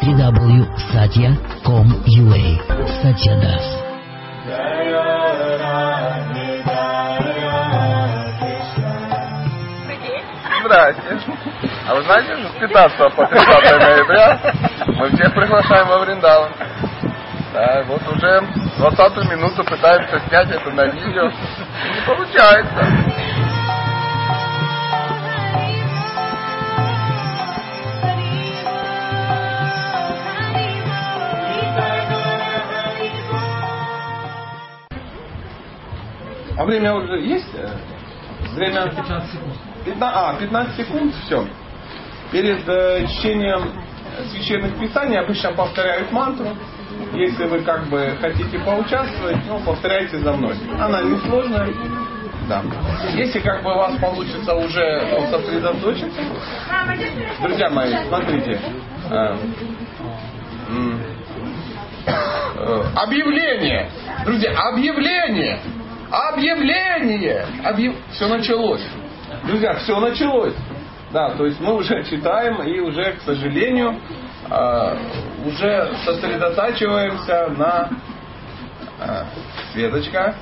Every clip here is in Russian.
www.satya.com.ua Satya Das. Здрасте. А вы знаете, что с 15 по 30 ноября мы всех приглашаем во Вриндаван. Да, вот уже 20 минуту пытаемся снять это на видео. Не получается. А время уже есть? Время 15 секунд. 15, а, 15 секунд, все. Перед э, чтением священных писаний обычно повторяют мантру. Если вы как бы хотите поучаствовать, ну, повторяйте за мной. Она несложная. Да. Если как бы у вас получится уже сосредоточиться, друзья мои, смотрите. Э, э, объявление! Друзья, объявление! Объявление! Объяв... Все началось. Друзья, все началось. Да, то есть мы уже читаем и уже, к сожалению, э, уже сосредотачиваемся на э, Светочка,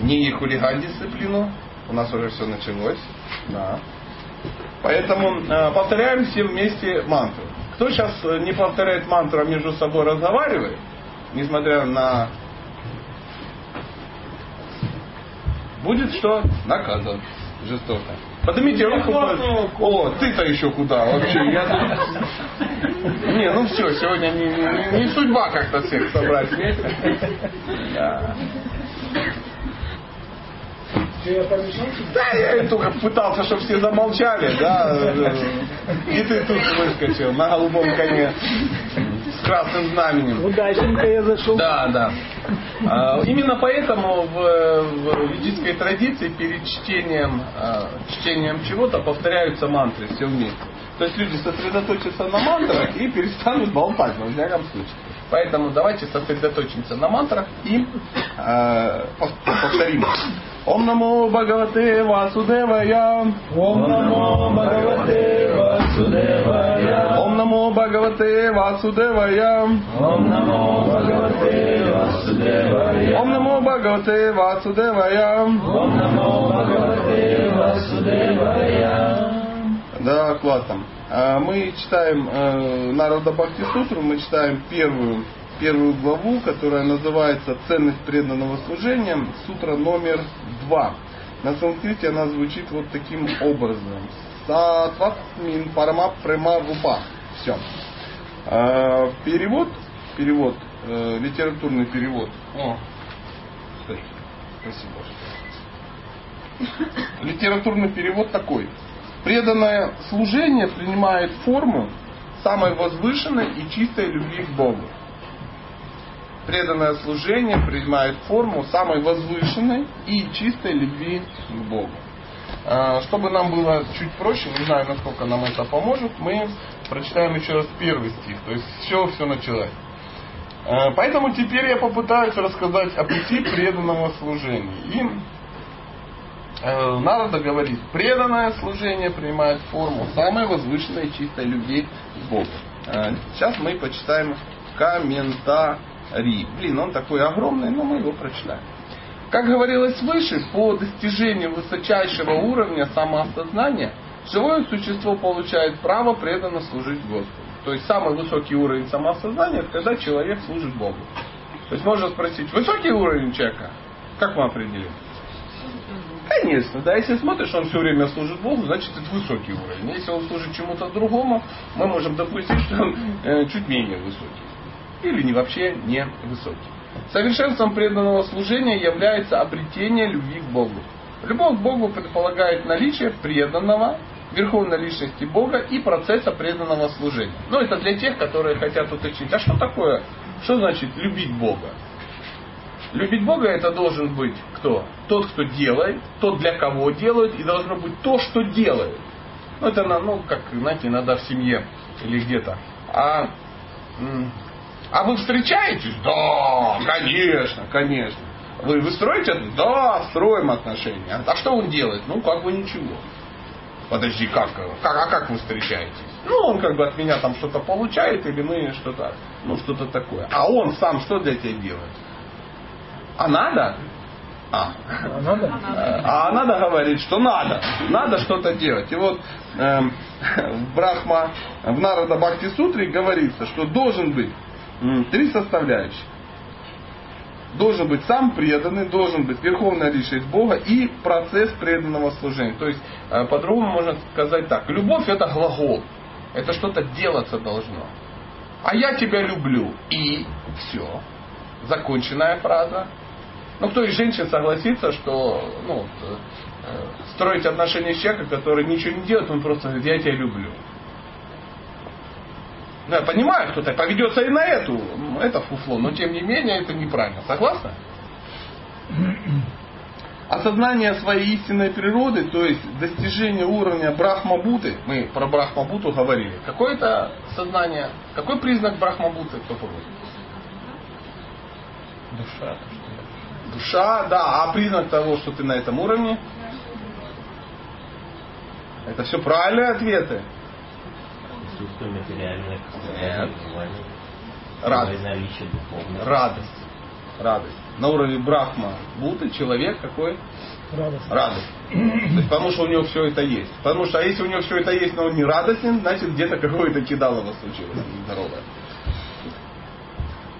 не хулиган дисциплину. У нас уже все началось. Да. Поэтому э, повторяем все вместе мантру. Кто сейчас не повторяет мантру, а между собой разговаривает, несмотря на будет что? Наказан жестоко. Поднимите руку. О, ты-то еще куда вообще? Я тут... Не, ну все, сегодня не, не, не судьба как-то всех собрать вместе. Да. Да, я только пытался, чтобы все замолчали, да. И ты тут выскочил на голубом коне с красным знаменем. Удачненько я зашел. Да, да. А, именно поэтому в, в ведической традиции перед чтением, а, чтением чего-то повторяются мантры все вместе. То есть люди сосредоточатся на мантрах и перестанут болтать, во всяком случае. Поэтому давайте сосредоточимся на мантрах и э, повторим. Ом намо Бхагавате Васудевая. Ом намо Бхагавате Васудевая. Ом намо Бхагавате Васудевая. Ом намо Бхагавате Васудевая. Ом намо Бхагавате Васудевая. Ом намо Бхагавате Васудевая. Да, классно. А, Мы читаем э, Народа Бхакти Сутру, мы читаем первую, первую главу, которая называется «Ценность преданного служения», сутра номер два. На санскрите она звучит вот таким образом. Сатватмин парама према рупа. Все. А, Перевод, перевод, э, литературный перевод. О, кстати, спасибо. Литературный перевод такой. Преданное служение принимает форму самой возвышенной и чистой любви к Богу. Преданное служение принимает форму самой возвышенной и чистой любви к Богу. А, Чтобы нам было чуть проще, не знаю, насколько нам это поможет, мы прочитаем еще раз первый стих, то есть чего все началось. А, Поэтому теперь я попытаюсь рассказать о пути преданного служения. И Нарада говорит, преданное служение принимает форму самой возвышенной и чистой любви к Богу. Э, Сейчас мы почитаем комментарий. Блин, он такой огромный, но мы его прочитаем. Как говорилось выше, по достижению высочайшего уровня самоосознания, живое существо получает право преданно служить Господу. То есть самый высокий уровень самоосознания, это когда человек служит Богу. То есть можно спросить, высокий уровень человека? Как мы определим? Конечно, да, если смотришь, он все время служит Богу, значит это высокий уровень. Если он служит чему-то другому, мы можем допустить, что он э, чуть менее высокий. Или не вообще не высокий. Совершенством преданного служения является обретение любви к Богу. Любовь к Богу предполагает наличие преданного, верховной личности Бога и процесса преданного служения. Но это для тех, которые хотят уточнить, а что такое, что значит любить Бога? Любить Бога это должен быть кто? Тот, кто делает, тот, для кого делают, и должно быть то, что делают. Ну, это, ну, как, знаете, иногда в семье или где-то. А, а вы встречаетесь? Да, конечно, конечно. Вы, вы строите? Да, строим отношения. А что он делает? Ну, как бы ничего. Подожди, как, как, а как вы встречаетесь? Ну, он как бы от меня там что-то получает, или мы что-то, ну, что-то такое. А он сам что для тебя делает? А надо? А. А надо? А надо говорить, что надо. Надо что-то делать. И вот эм, в Брахма, в Нарада Бхакти Сутре говорится, что должен быть три составляющих. Должен быть сам преданный, должен быть верховная личность Бога и процесс преданного служения. То есть, э, по-другому можно сказать так. Любовь это глагол. Это что-то делаться должно. А я тебя люблю. И все. Законченная фраза. Ну, кто из женщин согласится, что ну, э, строить отношения с человеком, который ничего не делает, он просто говорит, я тебя люблю. Ну, я понимаю, кто-то поведется и на эту, это фуфло, но тем не менее это неправильно. Согласны? Осознание своей истинной природы, то есть достижение уровня Брахмабуты, мы про Брахмабуту говорили. Какое это сознание, какой признак Брахмабуты, кто помнит? Душа. Душа, да, а признак того, что ты на этом уровне? Это все правильные ответы. Присутствие материальных Нет. Радость. Радость. Радость. На уровне Брахма Буты человек какой? Радость. Радость. То есть, потому что у него все это есть. Потому что а если у него все это есть, но он не радостен, значит где-то какое-то кидалово случилось нездоровое.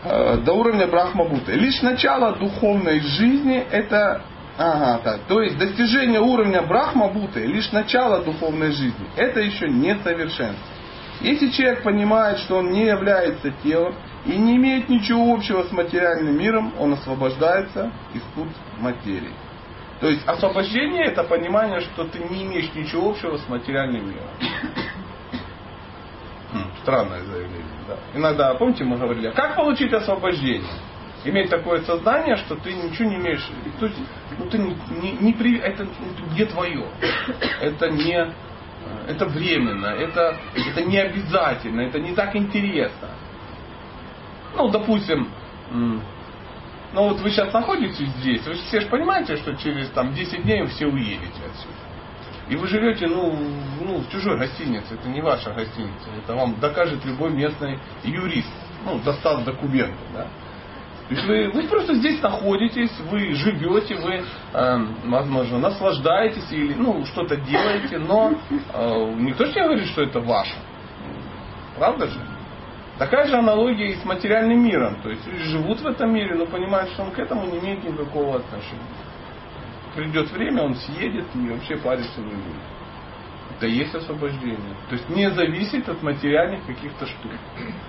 Э, До уровня Брахмабуты. Лишь начало духовной жизни это Ага, так. То есть достижение уровня Брахмабуты, лишь начало духовной жизни, это еще не совершенство. Если человек понимает, что он не является телом и не имеет ничего общего с материальным миром, он освобождается из пут материи. То есть освобождение это понимание, что ты не имеешь ничего общего с материальным миром. Странное заявление. Да. Иногда, помните, мы говорили, а как получить освобождение? Иметь такое сознание, что ты ничего не имеешь. То есть, ну, ты не, не, не при, это не твое. Это не это временно, это, это не обязательно, это не так интересно. Ну, допустим, ну вот вы сейчас находитесь здесь, вы все же понимаете, что через там 10 дней вы все уедете отсюда. И вы живете, ну, ну, в чужой гостинице, это не ваша гостиница, это вам докажет любой местный юрист, ну, достав документы, да. То есть вы, вы просто здесь находитесь, вы живете, вы, эм, возможно, наслаждаетесь или ну, что-то делаете, но э, никто же не говорит, что это ваше. Правда же? Такая же аналогия и с материальным миром. То есть живут в этом мире, но понимают, что он к этому не имеет никакого отношения. Придет время, он съедет и вообще париться не будет. Это есть освобождение. То есть не зависит от материальных каких-то штук.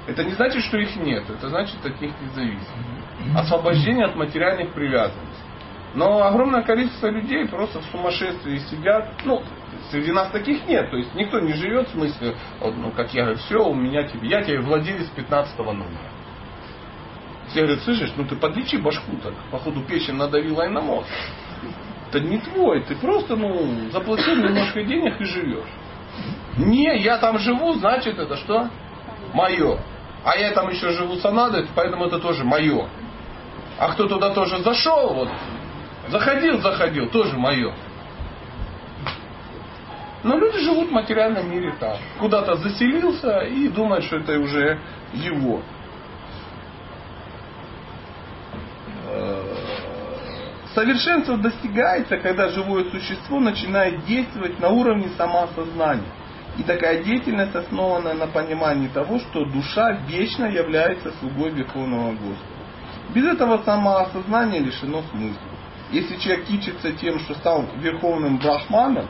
Это не значит, что их нет, это значит от них не зависит. Освобождение от материальных привязанностей. Но огромное количество людей просто в сумасшествии сидят. Ну, среди нас таких нет. То есть никто не живет в смысле, ну, как я говорю, все, у меня тебе, я тебе владелец 15 номера. Все говорят, слышишь, ну ты подлечи башку так, походу печень надавила и на мозг. Это не твой, ты просто, ну, заплатил немножко денег и живешь. Не, я там живу, значит это что? Мое. А я там еще живу санадой, поэтому это тоже мое. А кто туда тоже зашел, вот, заходил, заходил, тоже мое. Но люди живут в материальном мире так. Куда-то заселился и думает, что это уже его. Совершенство достигается, когда живое существо начинает действовать на уровне самоосознания. И такая деятельность основана на понимании того, что душа вечно является слугой Верховного Господа. Без этого самоосознания лишено смысла. Если человек кичится тем, что стал верховным брахманом,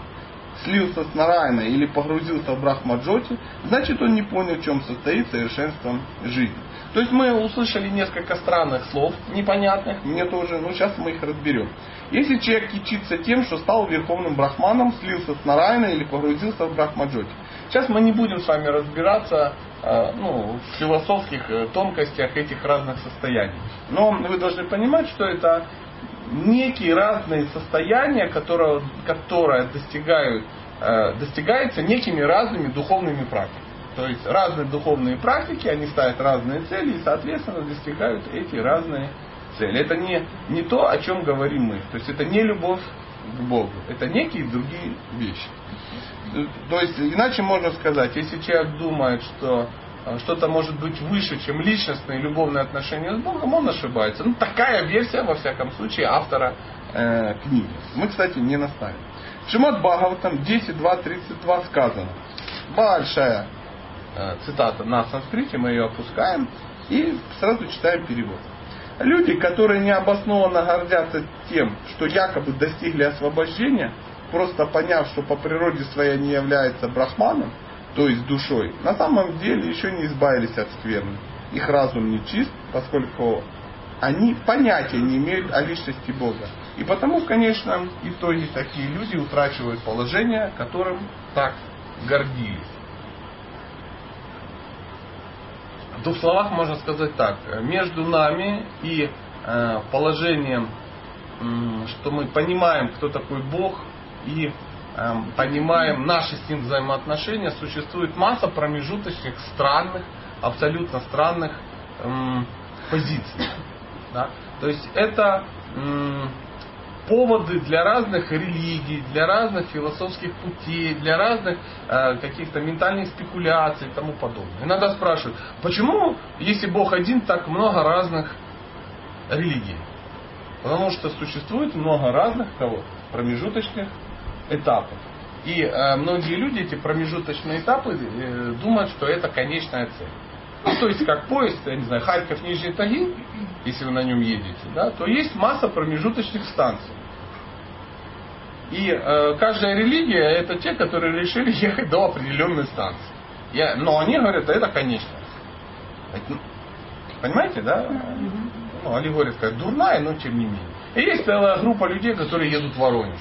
слился с Нарайной или погрузился в Брахмаджоти, значит он не понял, в чем состоит совершенство жизни. То есть мы услышали несколько странных слов, непонятных, мне тоже, но сейчас мы их разберем. Если человек кичится тем, что стал верховным брахманом, слился с Нарайной или погрузился в Брахмаджоти. Сейчас мы не будем с вами разбираться э, ну, в философских э, тонкостях этих разных состояний. Но вы должны понимать, что это некие разные состояния, которые, которые достигают, э, достигаются некими разными духовными практиками. То есть разные духовные практики, они ставят разные цели и, соответственно, достигают эти разные цели. Это не, не то, о чем говорим мы. То есть это не любовь к Богу. Это некие другие вещи. То есть, иначе можно сказать, если человек думает, что что-то может быть выше, чем личностные любовные отношения с Богом, он ошибается. Ну, такая версия, во всяком случае, автора э, книги. Мы, кстати, не наставим. Шимат Бхагаватам 10.2.32 сказано. Большая э, цитата на санскрите, мы ее опускаем и сразу читаем перевод. Люди, которые необоснованно гордятся тем, что якобы достигли освобождения, просто поняв, что по природе своей они являются брахманом, то есть душой, на самом деле еще не избавились от скверны. Их разум не чист, поскольку они понятия не имеют о личности Бога. И потому, конечно, итоге такие люди утрачивают положение, которым так гордились. В двух словах можно сказать так. Между нами и э, положением, что мы понимаем, кто такой Бог, и понимаем наши с ним взаимоотношения, существует масса промежуточных, странных, абсолютно странных позиций. Да? То есть это поводы для разных религий, для разных философских путей, для разных э, каких-то ментальных спекуляций и тому подобное. Иногда спрашивают, почему, если Бог один, так много разных религий? Потому что существует много разных кого? промежуточных этапов. И э, многие люди эти промежуточные этапы э, думают, что это конечная цель. Ну, то есть, как поезд, я не знаю, Харьков, Нижний Тагил, если вы на нем едете, да, то есть масса промежуточных станций. И э, каждая религия это те, которые решили ехать до определенной станции. Я, но они говорят, это конечная. Ну, понимаете, да? Ну, они говорят, как дурная, но тем не менее. И есть целая группа людей, которые едут в Воронеж.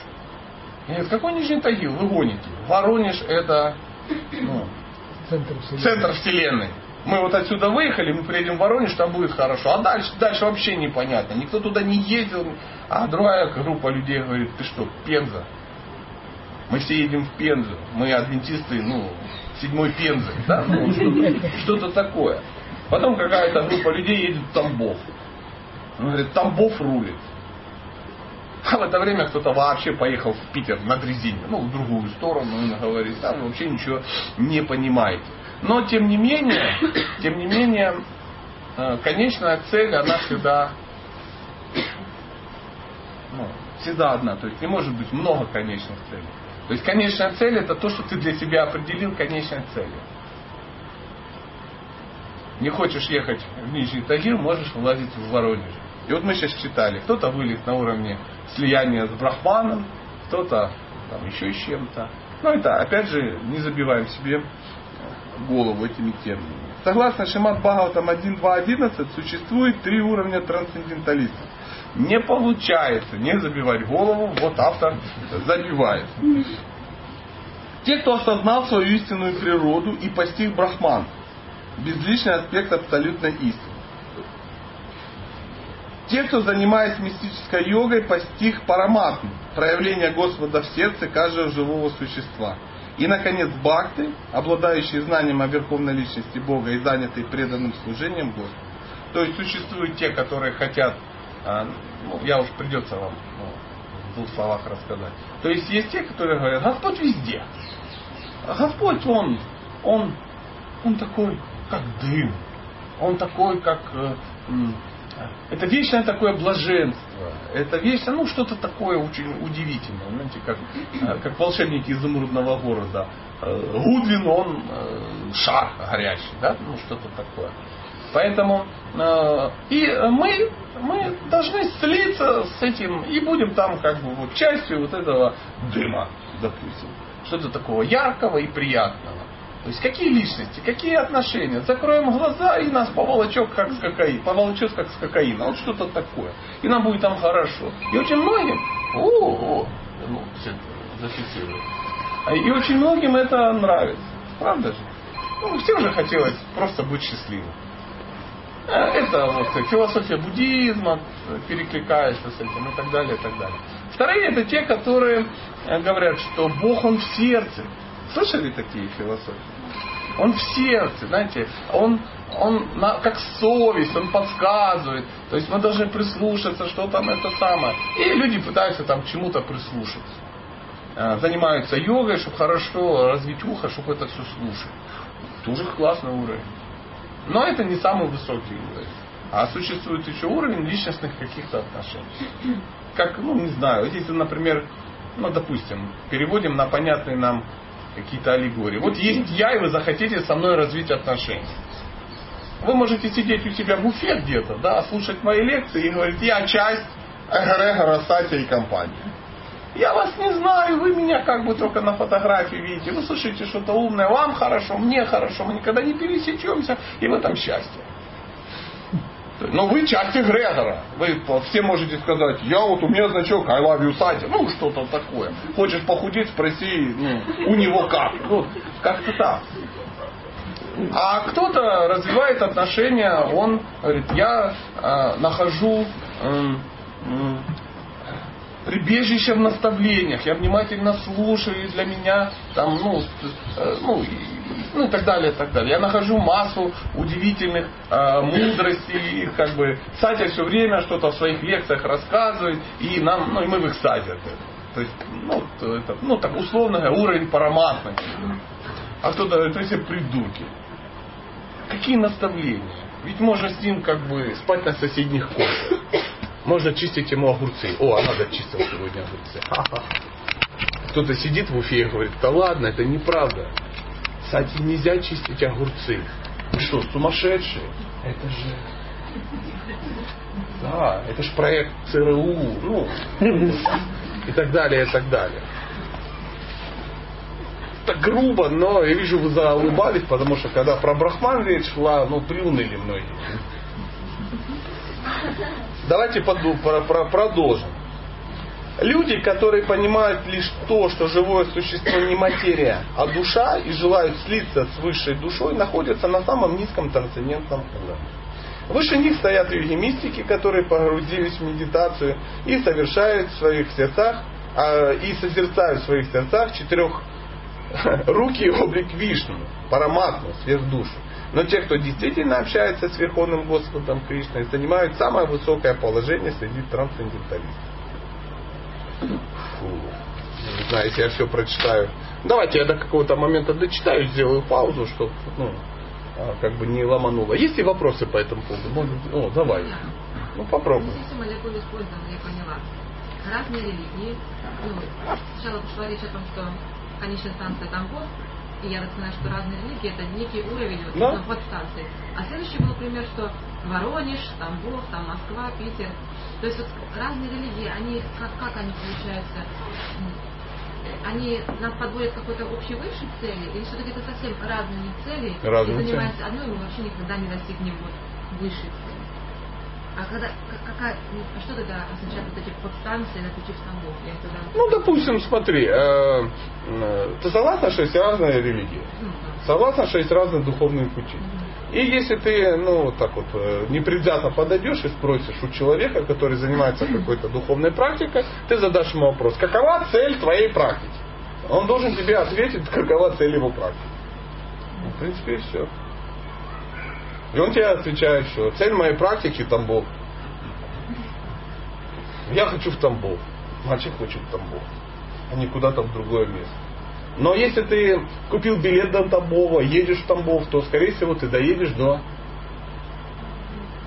Говорят, какой Нижний Тагил? Вы гоните. Воронеж это ну, центр, вселенной. центр вселенной мы вот отсюда выехали, мы приедем в Воронеж, там будет хорошо. А дальше, дальше вообще непонятно. Никто туда не ездил. А другая группа людей говорит, ты что, Пенза? Мы все едем в Пензу. Мы адвентисты, ну, седьмой Пензы. Да? Ну, что-то такое. Потом какая-то группа людей едет в Тамбов. Он говорит, Тамбов рулит. А в это время кто-то вообще поехал в Питер на дрезине, ну, в другую сторону, он говорит, там вообще ничего не понимаете. Но тем не менее, тем не менее, э, конечная цель, она всегда, ну, всегда одна. То есть не может быть много конечных целей. То есть конечная цель это то, что ты для себя определил конечной целью. Не хочешь ехать в Нижний Тагил, можешь влазить в Воронеж. И вот мы сейчас читали, кто-то вылет на уровне слияния с Брахманом, кто-то там еще с чем-то. Но это, опять же, не забиваем себе голову этими терминами. Согласно Шимат Бхагаватам 1.2.11 существует три уровня трансценденталистов. Не получается не забивать голову, вот автор забивает. Те, кто осознал свою истинную природу и постиг Брахман, безличный аспект абсолютной истины. Те, кто, занимаясь мистической йогой, постиг параматму, проявление Господа в сердце каждого живого существа – и, наконец, бхакты, обладающие знанием о Верховной Личности Бога и занятые преданным служением Господу. То есть существуют те, которые хотят, а, ну, я уж придется вам ну, в двух словах рассказать. То есть есть те, которые говорят, Господь везде. Господь, Он, Он, Он такой, как дым. Он такой, как э, это вечное такое блаженство. Это вечное, ну, что-то такое очень удивительное. Знаете, как, э, как волшебники изумрудного города. Э, Гудвин, он э, шар горящий, да, ну, что-то такое. Поэтому и мы, мы должны слиться с этим и будем там как бы вот частью вот этого дыма, допустим. Что-то такого яркого и приятного. То есть какие личности, какие отношения. Закроем глаза и нас поволочет как с кокаин, поволочет как с кокаина. Вот что-то такое. И нам будет там хорошо. И очень многим, о, о ну, зафиксируем. И очень многим это нравится. Правда же? Ну, всем же хотелось просто быть счастливым. Э, это вот философия буддизма перекликается с этим и так далее, и так далее. Вторые это те, которые э, говорят, что Бог Он в сердце. Слышали такие философии? Он в сердце, знаете, он, он на, как совесть, он подсказывает. То есть мы должны прислушаться, что там это самое. И люди пытаются там чему-то прислушаться. Э, Занимаются йогой, чтобы хорошо развить ухо, чтобы это все слушать. Тоже классный уровень. Но это не самый высокий уровень. А существует еще уровень личностных каких-то отношений. Как, ну, не знаю, если, например, ну, допустим, переводим на понятные нам какие-то аллегории. Вот есть я, и вы захотите со мной развить отношения. Вы можете сидеть у себя в Уфе где-то, да, слушать мои лекции и говорить, я часть эгрегора Сатя и компании. Я вас не знаю, вы меня как бы только на фотографии видите. Вы слышите что-то умное, вам хорошо, мне хорошо, мы никогда не пересечемся, и в этом счастье. Но вы часть эгрегора. Вы все можете сказать, я вот у меня значок I love you, Сатя. Ну, что-то такое. Хочешь похудеть, спроси ну, у него как. Ну, как-то так. А кто-то развивает отношения, он говорит, я э, нахожу э, э, прибежище в наставлениях, я внимательно слушаю, и для меня там, ну, э, ну, ну и так далее, и так далее. Я нахожу массу удивительных э, мудростей, как бы Сатя все время что-то в своих лекциях рассказывает, и нам, ну и мы в их саде. То есть, ну, это, ну так условно говоря, уровень параматный. А кто-то говорит, вы все придурки. Какие наставления? Ведь можно с ним как бы спать на соседних койках. Можно чистить ему огурцы. О, а надо чистил сегодня огурцы. Кто-то сидит в Уфе и говорит, да ладно, это неправда. Кстати, нельзя чистить огурцы. Вы что, сумасшедшие? Это же... Да, это же проект ЦРУ. Ну, и так далее, и так далее. Так грубо, но я вижу, вы заулыбались, потому что когда про Брахман речь шла, ну, приуныли многие. Давайте поду- про- про- продолжим. Люди, которые понимают лишь то, что живое существо не материя, а душа, и желают слиться с высшей душой, находятся на самом низком трансцендентном уровне. Выше них стоят йоги-мистики, которые погрузились в медитацию и совершают в своих сердцах, а, и созерцают в своих сердцах четырех руки облик Вишну, Параматму, сверхдушу. Но те, кто действительно общается с Верховным Господом Кришной, занимают самое высокое положение среди трансценденталистов. Фу. Не знаю, если я все прочитаю. Давайте я до какого-то момента дочитаю, сделаю паузу, чтобы ну, а, как бы не ломануло. Есть ли вопросы по этому поводу? Может, о, давай. Ну попробуй. Здесь молекулы использованы, я поняла. Разные религии. Ну, сначала пошла речь о том, что конечная станция там Бог, и я так понимаю, что разные религии это некий уровень вот, Да. подстанции. А следующий был пример, что Воронеж, Тамбов, там Москва, Питер. То есть вот разные религии, они как, как они получаются? Они нас подводят к какой-то общей высшей цели, или все-таки это совсем разные цели, Разные и занимаемся одной, мы вообще никогда не достигнем вот высшей цели. А когда, как- какая, ну, а что тогда означает вот эти подстанции на пути в Стамбул? Я тогда, Ну, допустим, смотри, э, э, ты согласна, что есть разные религии? ну, да. Согласна, что есть разные духовные пути? И если ты, ну, вот так вот, э, непредвзято подойдешь и спросишь у человека, который занимается какой-то духовной практикой, ты задашь ему вопрос, какова цель твоей практики? Он должен тебе ответить, какова цель его практики. Ну, в принципе, и все. И он тебе отвечает, что цель моей практики Тамбов. Я хочу в Тамбов. Мальчик хочет в Тамбов, а не куда-то в другое место. Но если ты купил билет до Тамбова, едешь в Тамбов, то, скорее всего, ты доедешь до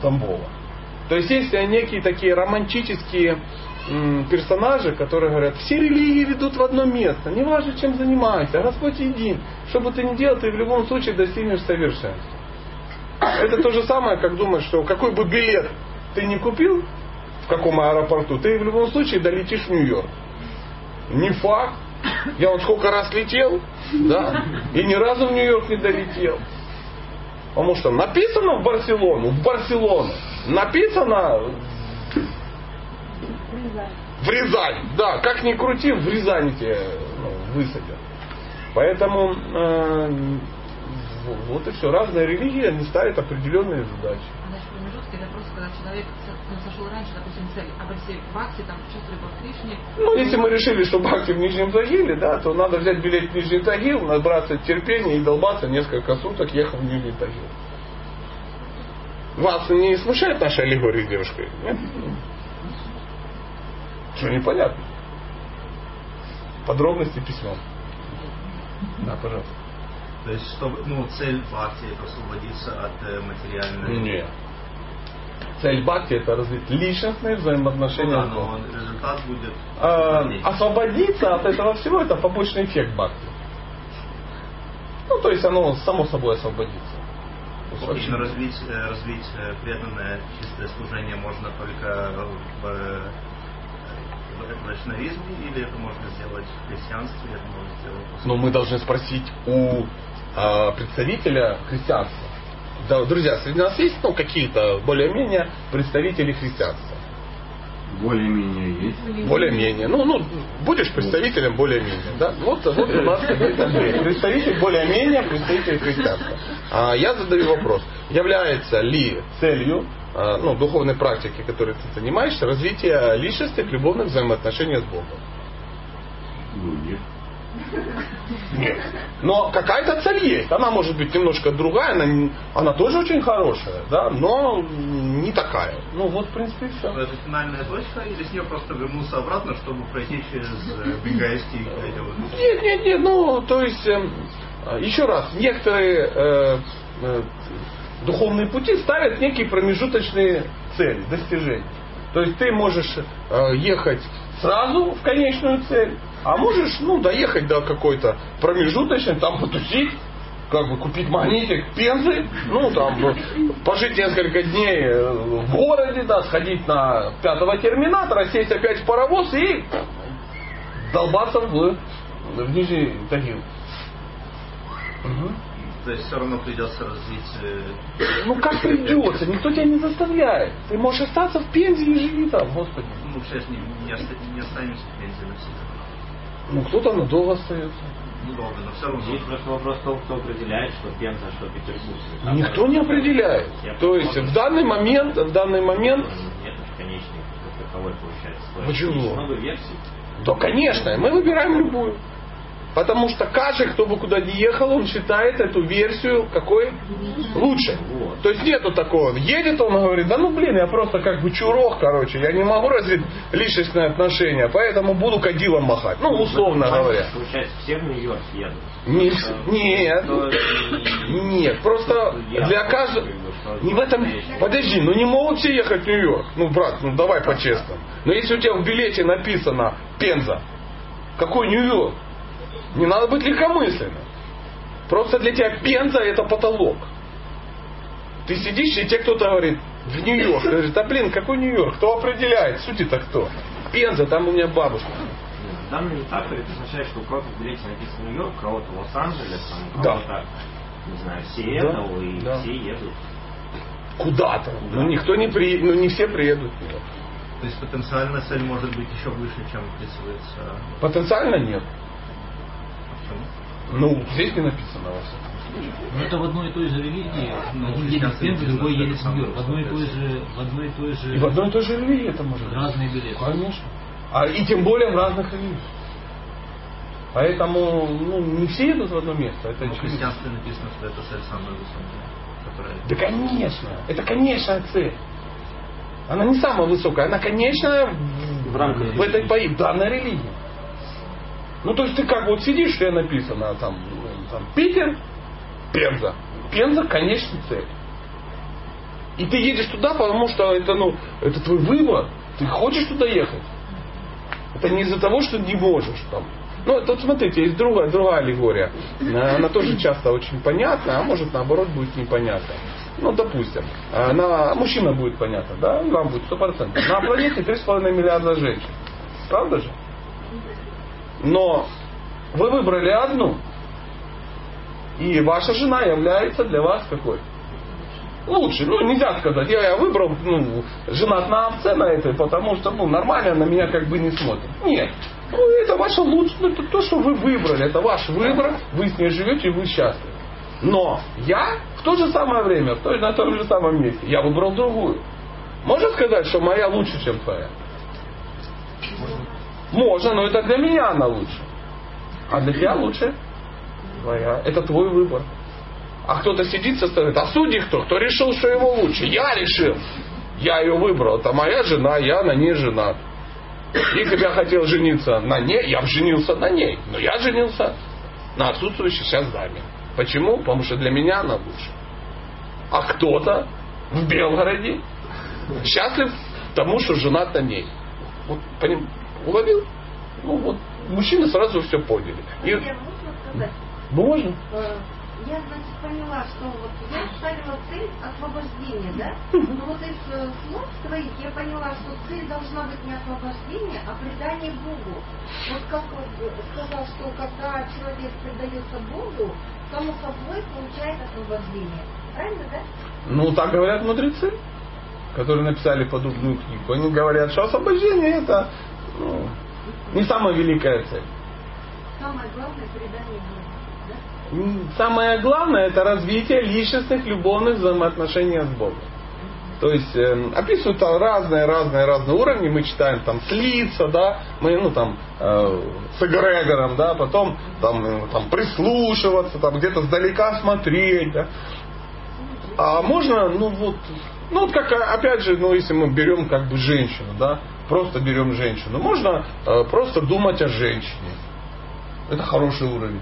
Тамбова. То есть есть некие такие романтические персонажи, которые говорят, все религии ведут в одно место, неважно чем занимайся, Господь един. Что бы ты ни делал, ты в любом случае достигнешь совершенства. Это то же самое, как думать, что какой бы билет ты не купил, в каком аэропорту, ты в любом случае долетишь в Нью-Йорк. Не факт. Я вот сколько раз летел, да, и ни разу в Нью-Йорк не долетел. Потому что написано в Барселону, в Барселону. Написано в Рязань. Да, как ни крути, в Рязани тебе ну, высадят. Поэтому э, вот и все. Разные религии, они ставят определенные задачи. А значит, промежутки это когда человек сошел раньше, допустим, цель, обрести бхакти, там, чувствовали любовь к Кришне. Ну, если мы решили, что бхакти в Нижнем Тагиле, да, то надо взять билет в Нижний Тагил, набраться терпения и долбаться несколько суток, ехав в Нижний Тагил. Вас не смущает наша аллегория с девушкой? Нет? Что, непонятно? Подробности письмом. Да, пожалуйста. То есть, чтобы, ну, цель партии это освободиться от э, материальной... Нет. Цель бхакти это развить личностные Ну взаимоотношения да, с Богом. результат будет... А, освободиться от этого всего это побочный эффект бхакти. Ну, то есть оно само собой освободится. Но развить, э, развить э, преданное чистое служение можно только в, э, вайшнавизме, или это можно сделать в христианстве, это можно сделать Но мы должны спросить у а, представителя христианства. Да, друзья, среди нас есть ну, какие-то более-менее представители христианства? Более-менее есть. Более-менее. Ну, ну, будешь представителем более-менее, да? Вот, вот у нас. Представитель более-менее, представитель христианства. А я задаю вопрос. Является ли целью а, ну, духовной практики, которой ты занимаешься, развитие личностных любовных взаимоотношений с Богом? Ну, нет. Нет. Но какая-то цель есть. Она может быть немножко другая, она, она тоже очень хорошая, да, но не такая. Ну вот, в принципе, все. Это финальная точка, или с нее просто вернуться обратно, чтобы пройти через э, эти вот- Нет, нет, нет, ну, то есть, эм, э, еще раз, некоторые э, э, духовные пути ставят некие промежуточные цели, достижения. То есть ты можешь э, ехать сразу в конечную цель, а можешь, ну, доехать до какой-то промежуточной, там потусить, как бы купить магнитик пензы, ну, там, пожить несколько дней э, в городе, да, сходить на пятого терминатора, сесть опять в паровоз и долбаться в, в Нижний Тагил. Мгм. То есть все равно придется развить... э, Ну как придется, никто тебя не заставляет. Ты можешь остаться в Пензе и живи там, господи. Ну, сейчас не, не, оста- не останемся в Пензе навсегда. Ну кто-то надолго остается. Недолго, но все равно. Здесь просто вопрос в том, кто определяет, что Пенза, что Петербург. Там Никто не определяет. То есть в данный момент, в данный момент, Нет уж конечной таковой получается. Почему? Есть много версий. то конечно, мы выбираем любую. Потому что каждый, кто бы куда ни ехал, он считает эту версию какой лучше. Вот. То есть нету такого. Едет он говорит, да ну блин, я просто как бы чурок, короче, я не могу развить личностные отношения, поэтому буду кадилом махать. Ну, условно говоря. Получается, все в Нью-Йорк едут. Не- нет. Нет, просто для каждого... Не в этом... Подожди, ну не могут все ехать в Нью-Йорк. Ну, брат, ну давай по-честному. Но если у тебя в билете написано Пенза, какой Нью-Йорк? Не надо быть легкомысленным. Просто для тебя Пенза это потолок. Ты сидишь, и тебе кто-то говорит, в Нью-Йорк. Ты говоришь, да блин, какой Нью-Йорк? Кто определяет? Сути-то кто? Пенза, там у меня бабушка. В данной метафоре это означает, что у кого-то в билете написано Нью-Йорк, у кого-то Лос-Анджелес, там, у Да. кого-то, не знаю, Сиэтл, и да. все едут. Куда-то. Ну никто не приедет, ну не все приедут. То есть потенциальная цель может быть еще выше, чем вписывается. Потенциально нет. Ну, здесь не написано во всяком Но это в одной и той же религии. Ну, Один едет в Пензу, написано, другой едет это в Нью-Йорк. В самое одной и той же, в одной и той же И в одной и той же религии это может быть. разные билеты. Конечно. А и тем более в разных религиях. Поэтому ну, не все идут в одно место. Это Но в христианстве написано, что это цель самая высокая, которая... Да конечно. Это конечная цель. Она не самая высокая, она конечная в, В рамках в этой в данной религии. Ну, то есть ты как вот сидишь, что написано, там, ну, там Питер, Пенза. Пенза конечная цель. И ты едешь туда, потому что это, ну, это твой выбор. Ты хочешь туда ехать. Это не из-за того, что не можешь там. Ну, тут смотрите, есть другая, другая аллегория. Э, Она тоже часто очень понятна, а может наоборот будет непонятна. Ну, допустим, на, мужчина будет понятно, да, и вам будет сто процентов. На планете 3,5 миллиарда женщин. Правда же? Но вы выбрали одну, и ваша жена является для вас какой? Лучше. Ну, нельзя сказать, я, я выбрал, ну, женат на овце на этой, потому что, ну, нормально на меня как бы не смотрит. Нет. Ну, это ваше лучшее, ну, это то, что вы выбрали, это ваш выбор, вы с ней живете, и вы счастливы. Но я в то же самое время, в той, на том же самом месте, я выбрал другую. Можно сказать, что моя лучше, чем твоя? Можно, но это для меня она лучше. А для тебя лучше твоя. Это твой выбор. А кто-то сидит со стороны, а судьи кто? Кто решил, что его лучше? Я решил. Я ее выбрал. Это моя жена, я на ней женат. Если бы я хотел жениться на ней, я бы женился на ней. Но я женился на отсутствующей сейчас даме. Почему? Потому что для меня она лучше. А кто-то в Белгороде счастлив тому, что женат на ней. Вот, поним, уловил? Ну вот, мужчины сразу все поняли. И, можно можно? Э, Я, значит, поняла, что вот я ставила цель освобождения, да? Но вот из э, слов твоих я поняла, что цель должна быть не освобождение, а предание Богу. Вот как вот э, сказал, что когда человек предается Богу, само собой получает освобождение. Правильно, да? Ну, так говорят мудрецы, которые написали подобную книгу. Они говорят, что освобождение это ну, не самая великая цель. Самое главное предание Богу. Да? Самое главное это развитие личностных любовных взаимоотношений с Богом. То есть э, описывают там разные, разные, разные уровни. Мы читаем там с лица, да, мы ну там э, с эгрегором, да, потом там, э, там прислушиваться, там где-то сдалека смотреть, да. А можно, ну вот, ну вот как опять же, ну если мы берем как бы женщину, да, просто берем женщину, можно э, просто думать о женщине. Это хороший уровень.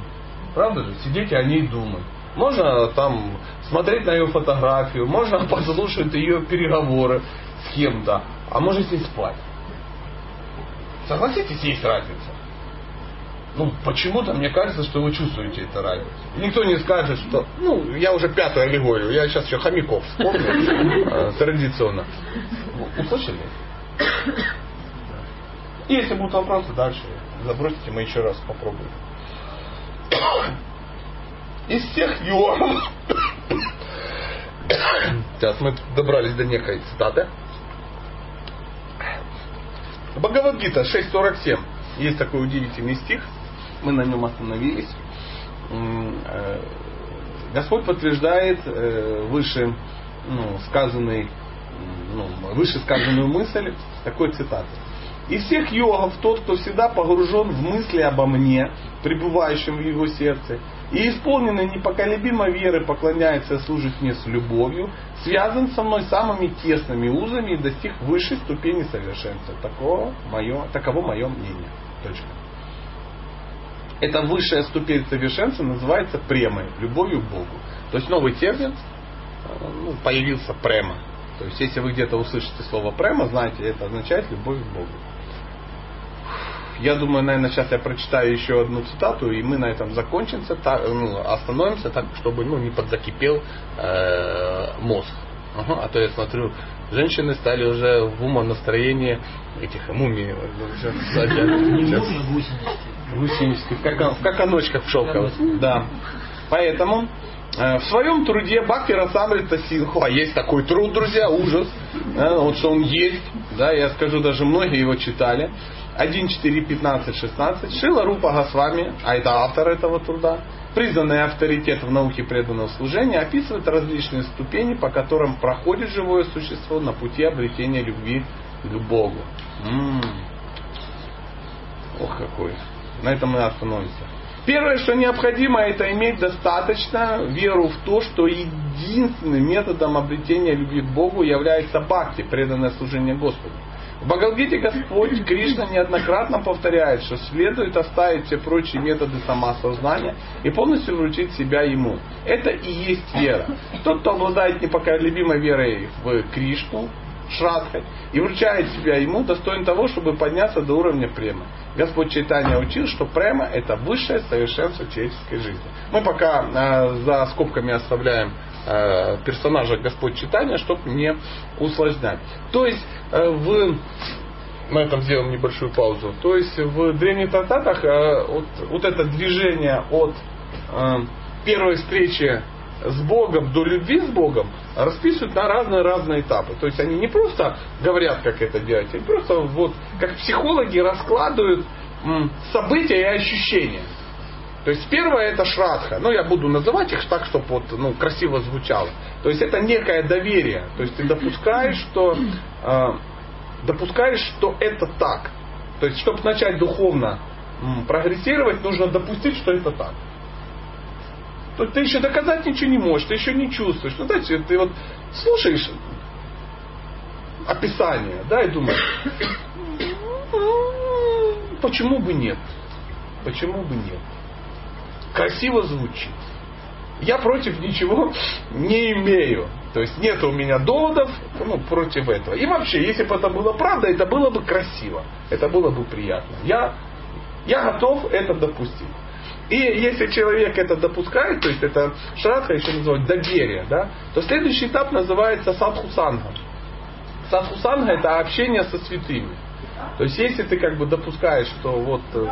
Правда же? Сидеть и о ней думать. Можно там смотреть на ее фотографию, можно послушать ее переговоры с кем-то, а можете спать. Согласитесь, есть разница. Ну, почему-то мне кажется, что вы чувствуете эту разницу. Никто не скажет, что... Ну, я уже пятую аллегорию, я сейчас еще хомяков вспомнил э, традиционно. Услышали? И если будут вопросы, дальше забросите, мы еще раз попробуем. Из всех йогов... Сейчас мы добрались до некой цитаты. Бхагавадгита 6.47. Есть такой удивительный стих. Мы на нем остановились. Э, Господь подтверждает э, выше ну, сказанный, ну, выше сказанную мысль такой цитатой. Из всех йогов тот, кто всегда погружен в мысли обо мне, пребывающем в его сердце, и исполненный непоколебимой веры поклоняется и служит мне с любовью, связан со мной самыми тесными узами и достиг высшей ступени совершенства. Такого мое, таково мое мнение. Точка. Эта высшая ступень совершенства называется премой, любовью к Богу. То есть новый термин э, ну, появился према. То есть если вы где-то услышите слово према, знаете, это означает любовь к Богу. Я думаю, наверное, сейчас я прочитаю еще одну цитату, и мы на этом закончимся, так, ну, остановимся, так, чтобы ну, не подзакипел э, мозг. Ага, а то я смотрю, женщины стали уже в умонастроении этих мумий. Гусенички, в какон- в каконочках в шелковых. Да. Поэтому э, в своем труде Бхакти Расамрита Синху, а есть такой труд, друзья, ужас, э, вот что он есть, да, я скажу, даже многие его читали, 1, 4, 15, 16, Шила Рупа Госвами, а это автор этого труда, признанный авторитет в науке преданного служения, описывает различные ступени, по которым проходит живое существо на пути обретения любви к Богу. М. Ох, какой. На этом мы остановимся. Первое, что необходимо, это иметь достаточно веру в то, что единственным методом обретения любви к Богу является бхакти, преданное служение Господу. В Бхагавадгите Господь Кришна неоднократно повторяет, что следует оставить все прочие методы самоосознания и полностью вручить себя Ему. Это и есть вера. Тот, кто обладает непоколебимой верой в Кришну, Шрадхой, и вручает себя Ему, достоин того, чтобы подняться до уровня према. Господь Чайтанья учил, что према – это высшее совершенство человеческой жизни. Мы пока э, за скобками оставляем э, персонажа Господь Читания, чтобы не усложнять. То есть э, в на этом сделаем небольшую паузу. То есть в древних трактатах э, вот, вот это движение от э, первой встречи с Богом до любви с Богом расписывают на разные-разные этапы. То есть они не просто говорят, как это делать, они просто вот как психологи раскладывают события и ощущения. То есть первое это шрадха. Ну, я буду называть их так, чтобы вот, ну, красиво звучало. То есть это некое доверие. То есть ты допускаешь, что э, допускаешь, что это так. То есть, чтобы начать духовно прогрессировать, нужно допустить, что это так. То ты еще доказать ничего не можешь, ты еще не чувствуешь. Ну, знаете, ты вот слушаешь описание, да, и думаешь, почему бы нет? Почему бы нет? Красиво звучит. Я против ничего не имею. То есть нет у меня доводов ну, против этого. И вообще, если бы это было правда, это было бы красиво. Это было бы приятно. Я, я готов это допустить. И если человек это допускает, то есть это шрадха еще называют доверие, да, то следующий этап называется садхусанга. Садхусанга это общение со святыми. То есть если ты как бы допускаешь, что вот э,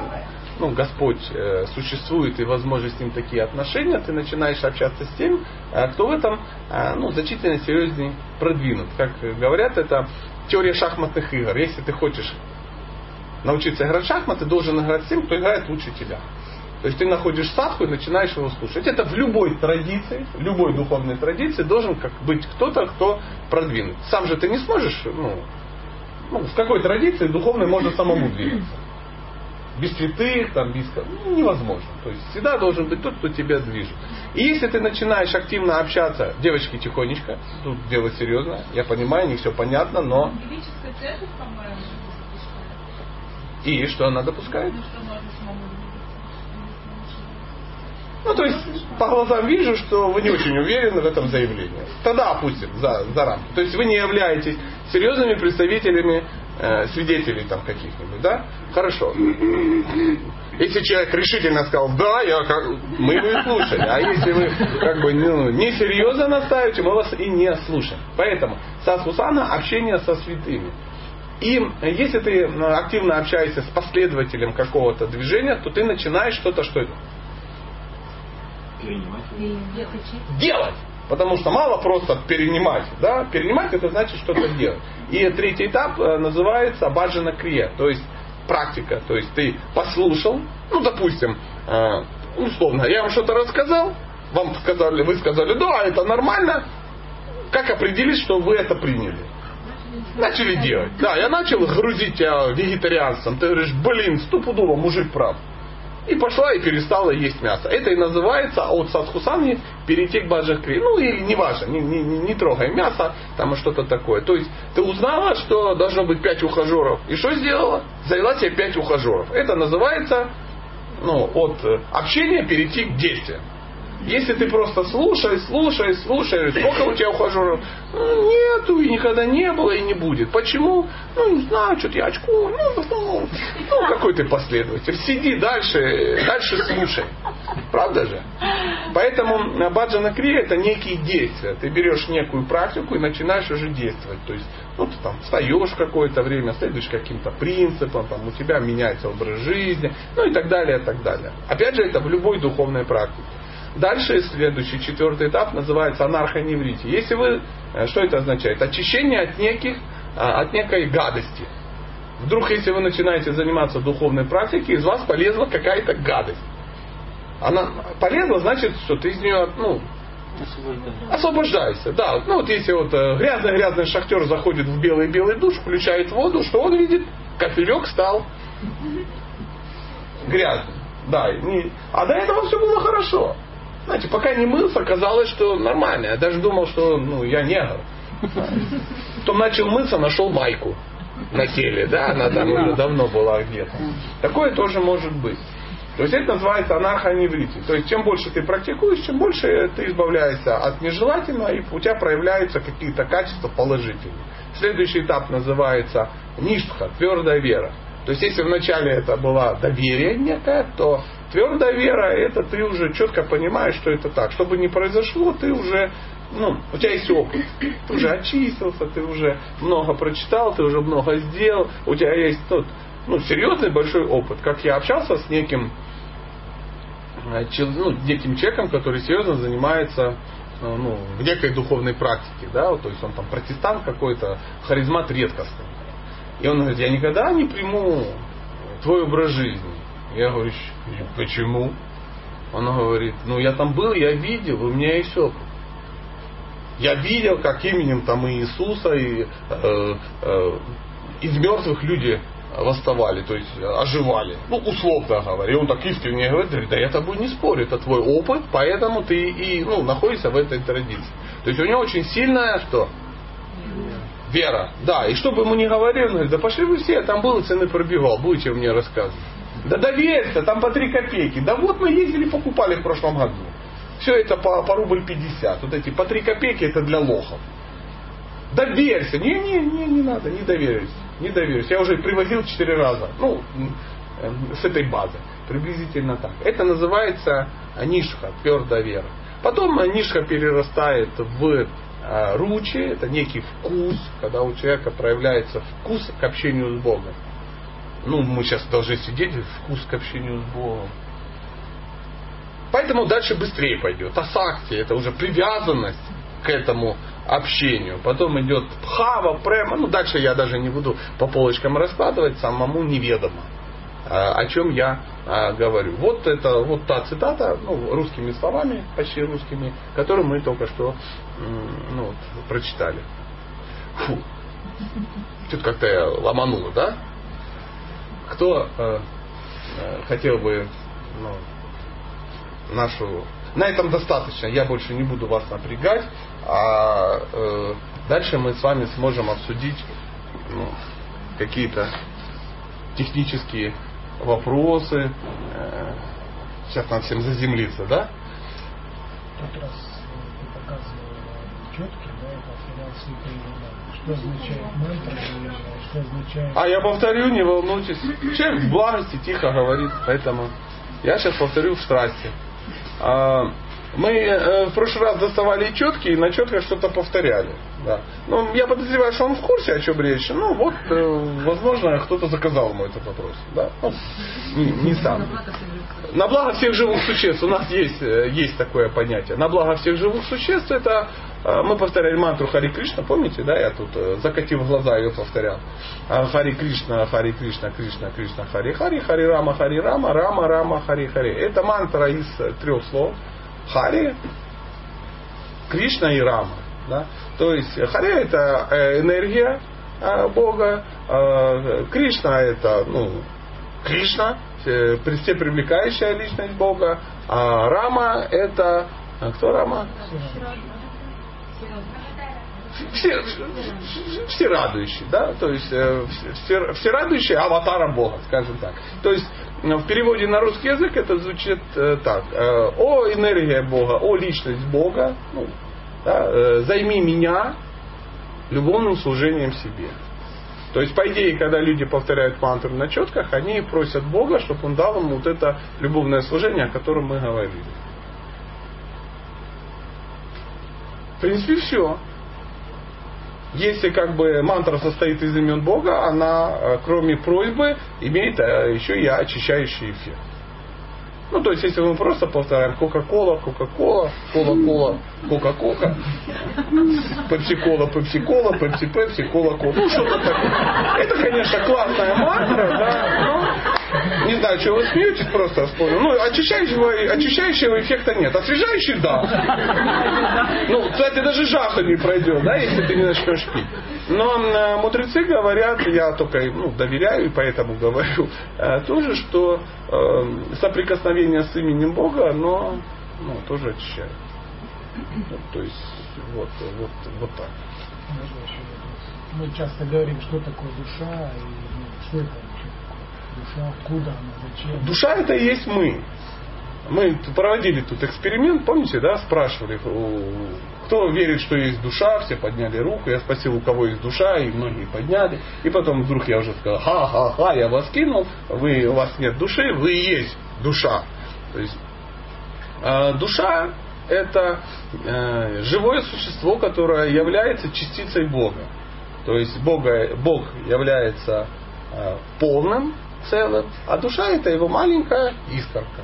ну, Господь э, существует и возможно с ним такие отношения, ты начинаешь общаться с тем, э, кто в этом э, ну, значительно серьезнее продвинут. Как говорят, это теория шахматных игр. Если ты хочешь научиться играть в шахматы, должен играть с тем, кто играет лучше тебя. То есть ты находишь садху и начинаешь его слушать. Это в любой традиции, в любой духовной традиции должен как быть кто-то, кто продвинут. Сам же ты не сможешь, ну, ну в какой традиции духовной можно самому двигаться. Без святых, там, без... Ну, невозможно. То есть всегда должен быть тот, кто тебя движет. И если ты начинаешь активно общаться, девочки тихонечко, тут дело серьезное, я понимаю, не все понятно, но... И что она допускает? Ну, что можно самому Ну, то есть, по глазам вижу, что вы не очень уверены в этом заявлении. Тогда опустим за, за рамки. То есть, вы не являетесь серьезными представителями э, свидетелей там каких-нибудь, да? Хорошо. Если человек решительно сказал, да, я как... мы его слушали. А если вы как бы ну, несерьезно настаиваете, мы вас и не слушаем. Поэтому сасусана общение со святыми. И если ты активно общаешься с последователем какого-то движения, то ты начинаешь что-то, что? Перенимать. делать. Потому что мало просто перенимать. Да? Перенимать это значит что-то делать. И третий этап э, называется баджана крия, то есть практика. То есть ты послушал, ну допустим, э, условно, я вам что-то рассказал, вам сказали, вы сказали, да, это нормально. Как определить, что вы это приняли? Начали делать. Да, я начал грузить тебя вегетарианцем. Ты говоришь, блин, стопудово, мужик прав. И пошла и перестала есть мясо. Это и называется от садхусани перейти к баджакри. Ну или не важно, не, не, не, трогай мясо, там что-то такое. То есть ты узнала, что должно быть пять ухажеров. И что сделала? Завела себе пять ухажеров. Это называется ну, от общения перейти к действиям. Если ты просто слушаешь, слушаешь, слушаешь, сколько у тебя ухажеров? Ну, нету, и никогда не было, и не будет. Почему? Ну, не знаю, что-то я очку. Ну, ну, ну, какой ты последователь. Сиди дальше, дальше слушай. Правда же? Поэтому баджана крия это некие действия. Ты берешь некую практику и начинаешь уже действовать. То есть, ну, ты там встаешь какое-то время, следуешь каким-то принципам, там, у тебя меняется образ жизни, ну и так далее, и так далее. Опять же, это в любой духовной практике. Дальше следующий, четвертый этап называется анархоневрити. Если вы, э, что это означает? Очищение от неких, а, от некой гадости. Вдруг, если вы начинаете заниматься духовной практикой, из вас полезла какая-то гадость. Она полезла, значит, что ты из нее, ну, освобождаешься. Да, ну вот если вот э, грязный-грязный шахтер заходит в белый-белый душ, включает воду, что он видит? Капелек стал грязным. Да, не... а до этого все было хорошо. Знаете, пока не мылся, казалось, что нормально. Я даже думал, что ну, я негр. Потом начал мыться, нашел майку на теле, да, она там уже давно была где-то. Такое тоже может быть. То есть это называется анархоневрити. То есть чем больше ты практикуешь, чем больше ты избавляешься от нежелательного, и у тебя проявляются какие-то качества положительные. Следующий этап называется ништха, твердая вера. То есть если вначале это была доверие некое, то твердая вера, это ты уже четко понимаешь, что это так. Что бы ни произошло, ты уже, ну, у тебя есть опыт. Ты уже очистился, ты уже много прочитал, ты уже много сделал. У тебя есть тот, ну, серьезный большой опыт. Как я общался с неким, э, ну, неким человеком, который серьезно занимается э, ну, в некой духовной практике, да, то есть он там протестант какой-то, харизмат редкостный. И он говорит, я никогда не приму твой образ жизни. Я говорю, почему? Он говорит, ну я там был, я видел, у меня есть опыт. Я видел, как именем там Иисуса и э, э, из мертвых люди восставали, то есть оживали. Ну, условно говоря. И он так искренне говорит, да я тобой не спорю, это твой опыт, поэтому ты и ну, находишься в этой традиции. То есть у него очень сильная что? Вера. Да, и что бы ему ни говорили, он говорит, да пошли вы все, там был цены пробивал, будете мне рассказывать. Да доверься, там по 3 копейки. Да вот мы ездили, покупали в прошлом году. Все это по, по рубль 50. Вот эти по 3 копейки это для лохов. Доверься. Не, не, не, не надо, не доверюсь. Не доверюсь. Я уже привозил 4 раза. Ну, э, с этой базы. Приблизительно так. Это называется нишха, твердая вера. Потом нишха перерастает в а, ручи, это некий вкус, когда у человека проявляется вкус к общению с Богом. Ну, мы сейчас должны сидеть, вкус к общению с Богом. Поэтому дальше быстрее пойдет. Асакти, это уже привязанность к этому общению. Потом идет пхава, према. Ну, дальше я даже не буду по полочкам раскладывать, самому неведомо, о чем я а, говорю. Вот это вот та цитата, ну, русскими словами, почти русскими, которую мы только что ну, вот, прочитали. Фу. Тут как-то я ломанула, да? Кто э, э, хотел бы ну, нашу... На этом достаточно, я больше не буду вас напрягать, а э, дальше мы с вами сможем обсудить ну, какие-то технические вопросы. Э, сейчас нам всем заземлиться, да? Тот раз ты показывал четки, да, это финансовый. Что означает мантра, что означает... А я повторю, не волнуйтесь. Человек в благости тихо говорит, поэтому я сейчас повторю в страсти. А, мы э, в прошлый раз доставали четки и на четках что-то повторяли. Да. Ну, я подозреваю, что он в курсе, о чем речь. Ну, вот, э, возможно, кто-то заказал ему этот вопрос. Да? Ну, не, не сам. На благо всех живых существ. У нас есть, э, есть такое понятие. На благо всех живых существ это мы повторяли мантру Хари Кришна, помните, да, я тут закатив глаза ее повторял. Хари Кришна, Хари Кришна, Кришна, Кришна, Хари Хари, Хари Рама, Хари Рама, Рама, Рама, Хари Хари. Это мантра из трех слов. Хари, Кришна и Рама. Да? То есть Хари это э, энергия э, Бога, э, Кришна это ну, Кришна, все привлекающая личность Бога, а Рама это кто Рама? Все, все радующие, да, то есть все, все радующие аватаром Бога, скажем так. То есть в переводе на русский язык это звучит э, так. Э, о энергия Бога, о личность Бога, ну, да, э, займи меня любовным служением себе. То есть, по идее, когда люди повторяют мантру на четках, они просят Бога, чтобы Он дал им вот это любовное служение, о котором мы говорили. В принципе, все. Если как бы мантра состоит из имен Бога, она, э, кроме просьбы, имеет э, еще и очищающий эффект. Ну, то есть, если мы просто повторяем Кока-Кола, Кока-Кола, Кола-Кола, Кока-Кока, Пепси-Кола, Пепси-Кола, Пепси-Пепси, Кола-Кола. Ну, что-то такое. Это, конечно, классная мантра, да, но не знаю, что вы смеетесь, просто вспомнил. Ну, очищающего, очищающего эффекта нет. Освежающий, да. Ну, кстати, даже жаха не пройдет, да, если ты не начнешь пить. Но э, мудрецы говорят, я только ну, доверяю и поэтому говорю, э, тоже, что э, соприкосновение с именем Бога, оно ну, тоже очищает. Ну, то есть, вот, вот, вот так. Мы часто говорим, что такое душа и ну, что это. Душа, откуда она, зачем? Душа это и есть мы. Мы проводили тут эксперимент, помните, да, спрашивали, кто верит, что есть душа, все подняли руку, я спросил, у кого есть душа, и многие подняли. И потом вдруг я уже сказал, ха-ха-ха, я вас кинул, вы, у вас нет души, вы и есть душа. То есть э, душа это э, живое существо, которое является частицей Бога. То есть Бога, Бог является э, полным целым, а душа это его маленькая искорка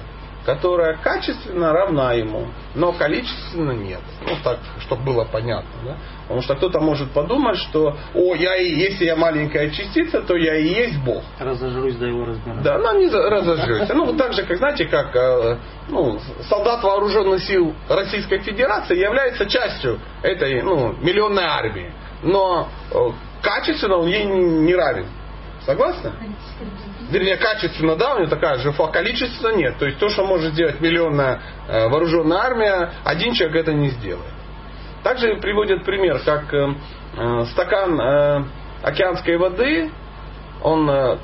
которая качественно равна ему, но количественно нет. Ну, так, чтобы было понятно. Да? Потому что кто-то может подумать, что о, я и, если я маленькая частица, то я и есть Бог. Разожрусь, да его разбирать. Да, ну не разожрусь. Ну, вот так же, как, знаете, как э, ну, солдат вооруженных сил Российской Федерации является частью этой ну, миллионной армии. Но э, качественно он ей не равен Согласны? Вернее, качественно, да, у него такая же, а количественно нет. То есть то, что может сделать миллионная э, вооруженная армия, один человек это не сделает. Также приводят пример, как э, э, стакан э, океанской воды, он э,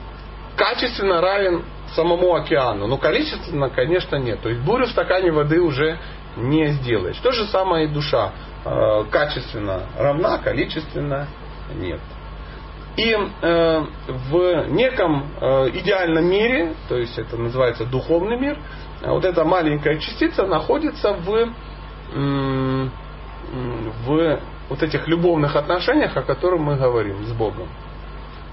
качественно равен самому океану, но количественно, конечно, нет. То есть бурю в стакане воды уже не сделаешь. То же самое и душа. Э, качественно равна, количественно нет. И э, в неком э, идеальном мире, то есть это называется духовный мир, э, вот эта маленькая частица находится в, м, в вот этих любовных отношениях, о которых мы говорим с Богом.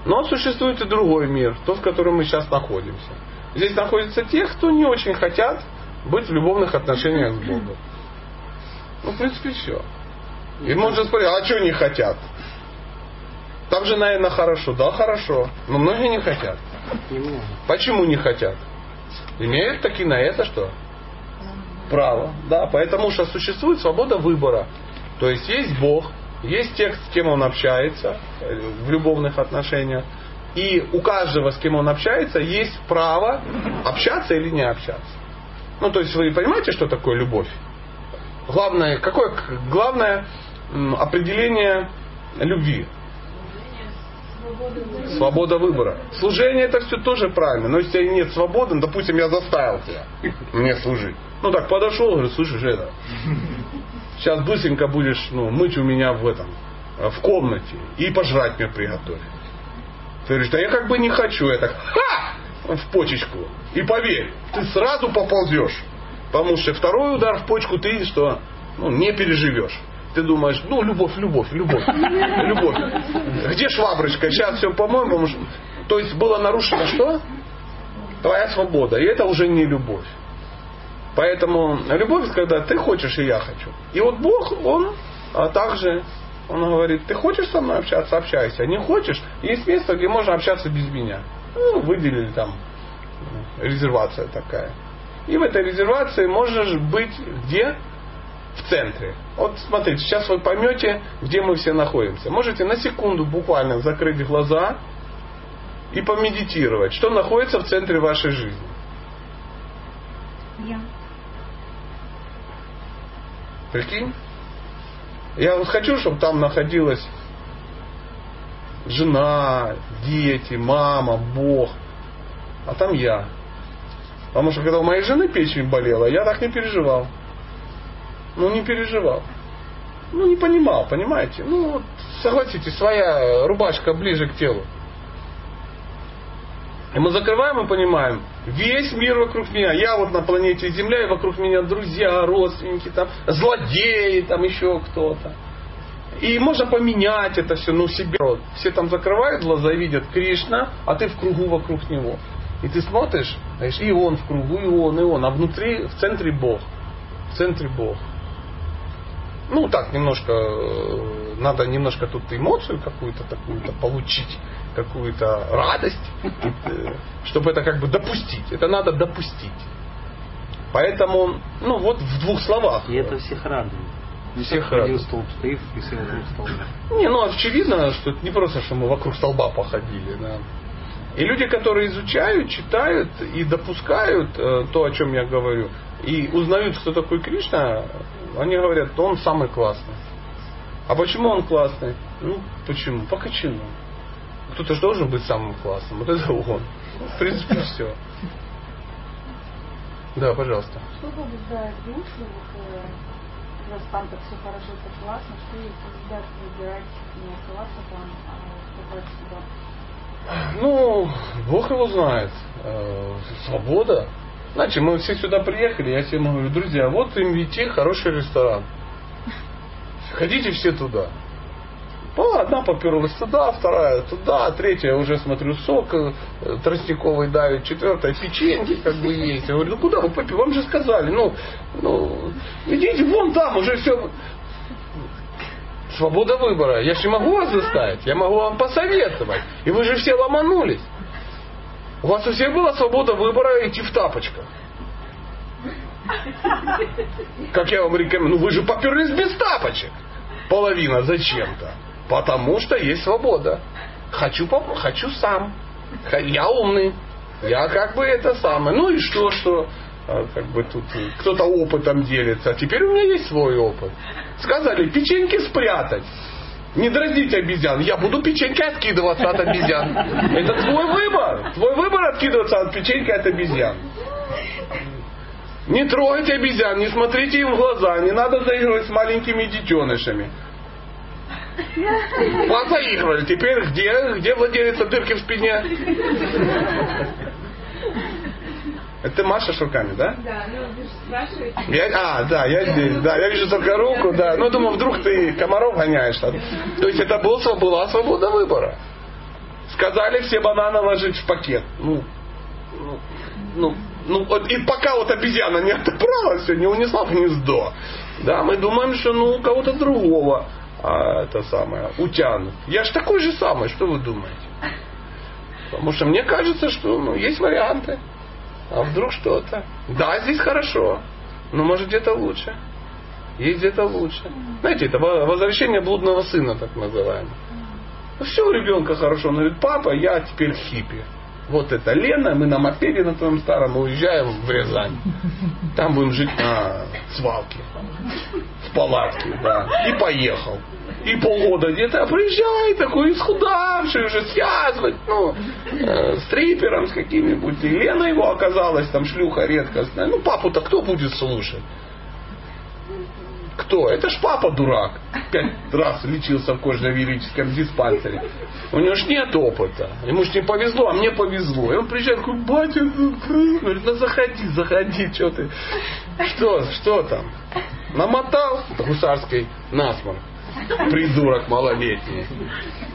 Но существует и другой мир, тот, в котором мы сейчас находимся. Здесь находятся те, кто не очень хотят быть в любовных отношениях с Богом. Ну, в принципе, все. И можно спросить, а что не хотят? Там же, наверное, хорошо. Да, хорошо. Но многие не хотят. Почему не хотят? Имеют таки на это что? Право. Да, потому что существует свобода выбора. То есть есть Бог, есть тех, с кем он общается э, в любовных отношениях. И у каждого, с кем он общается, есть право общаться или не общаться. Ну, то есть вы понимаете, что такое любовь? Главное, какое главное определение любви? Свобода выбора. Служение это все тоже правильно. Но если нет свободы, ну, допустим, я заставил тебя мне служить. Ну так подошел, говорю, слушай, это, сейчас быстренько будешь ну, мыть у меня в этом, в комнате и пожрать мне приготовить. Ты говоришь, да я как бы не хочу. Я так, ха! В почечку. И поверь, ты сразу поползешь. Потому что второй удар в почку ты что? Ну, не переживешь. Ты думаешь, ну, любовь, любовь, любовь, любовь. Где шваброчка? Сейчас все по-моему. То есть было нарушено что? Твоя свобода. И это уже не любовь. Поэтому любовь, когда ты хочешь и я хочу. И вот Бог, Он а также, Он говорит, ты хочешь со мной общаться, общайся. Не хочешь, есть место, где можно общаться без меня. Ну, выделили там резервация такая. И в этой резервации можешь быть где? В центре. Вот смотрите, сейчас вы поймете, где мы все находимся. Можете на секунду буквально закрыть глаза и помедитировать, что находится в центре вашей жизни. Я. Прикинь? Я вот хочу, чтобы там находилась жена, дети, мама, Бог. А там я. Потому что когда у моей жены печень болела, я так не переживал. Ну, не переживал. Ну, не понимал, понимаете? Ну, вот, согласитесь, своя рубашка ближе к телу. И мы закрываем и понимаем, весь мир вокруг меня, я вот на планете Земля, и вокруг меня друзья, родственники, там, злодеи, там еще кто-то. И можно поменять это все, ну, себе. Все там закрывают глаза, видят Кришна, а ты в кругу вокруг него. И ты смотришь, знаешь, и он в кругу, и он, и он, а внутри, в центре Бог. В центре Бог. Ну, так, немножко, э, надо немножко тут эмоцию какую-то такую-то получить, какую-то радость, э, чтобы это как бы допустить. Это надо допустить. Поэтому, ну вот в двух словах. И это всех радует. Всех Один радует. столб стоит, и все вокруг столба. Не, ну очевидно, что это не просто, что мы вокруг столба походили. Да. И люди, которые изучают, читают и допускают э, то, о чем я говорю, и узнают, кто такой Кришна, они говорят, он самый классный. А почему он классный? Ну, почему? По качану. Кто-то же должен быть самым классным. Вот это он. В принципе, все. Да, пожалуйста. Что побуждает душу, вот, э, раз там так все хорошо, так классно, что их побуждает выбирать не оставаться там, а попасть сюда? Ну, Бог его знает. Э, Свобода. Значит, мы все сюда приехали, я всем говорю, друзья, вот им идти хороший ресторан. Ходите все туда. Ну, одна поперлась туда, вторая туда, третья уже смотрю сок э, тростниковый давит, четвертая печеньки как бы есть. Я говорю, ну куда вы попили? Вам же сказали, ну, ну, идите вон там, уже все. Свобода выбора. Я же не могу вас заставить, я могу вам посоветовать. И вы же все ломанулись. У вас у всех была свобода выбора идти в тапочках. Как я вам рекомендую, ну вы же поперлись без тапочек. Половина зачем-то. Потому что есть свобода. Хочу, поп- хочу сам. Я умный. Я как бы это самое. Ну и что, что а, как бы тут кто-то опытом делится. А теперь у меня есть свой опыт. Сказали, печеньки спрятать. Не дразнить обезьян. Я буду печеньки откидываться от обезьян. Это твой выбор. Твой выбор откидываться от печеньки от обезьян. Не трогайте обезьян, не смотрите им в глаза, не надо заигрывать с маленькими детенышами. Позаигрывали. Теперь где, где владелица дырки в спине? Это ты машешь руками, да? Да, ну вы же спрашиваете. Я, а, да, я здесь, да, я вижу только руку, да. Ну, думаю, вдруг ты комаров гоняешь там. То есть это был, была свобода выбора. Сказали все бананы ложить в пакет. Ну, ну, ну, ну, вот, и пока вот обезьяна не отобрала все, не унесла в гнездо. Да, мы думаем, что ну у кого-то другого а, это самое, утянут. Я же такой же самый, что вы думаете? Потому что мне кажется, что ну, есть варианты. А вдруг что-то? Да, здесь хорошо. Но может где-то лучше. Есть где-то лучше. Знаете, это во- возвращение блудного сына, так называемое. Ну, все у ребенка хорошо. Он говорит, папа, я теперь хиппи. Вот это Лена, мы на мопеде на твоем старом уезжаем в Рязань. Там будем жить на свалке. В палатке, да. И поехал. И полгода где-то приезжай такой исхудавший уже связывать, ну, э, с трипером с каким-нибудь. И Лена его оказалась там шлюха редкостная. Ну, папу-то кто будет слушать? Кто? Это ж папа дурак. Пять раз лечился в кожно-венерическом диспансере. У него ж нет опыта. Ему ж не повезло, а мне повезло. И он приезжает, такой, батя, говорит, ну заходи, заходи, что ты. Что, что там? Намотал гусарской насморк. Придурок малолетний.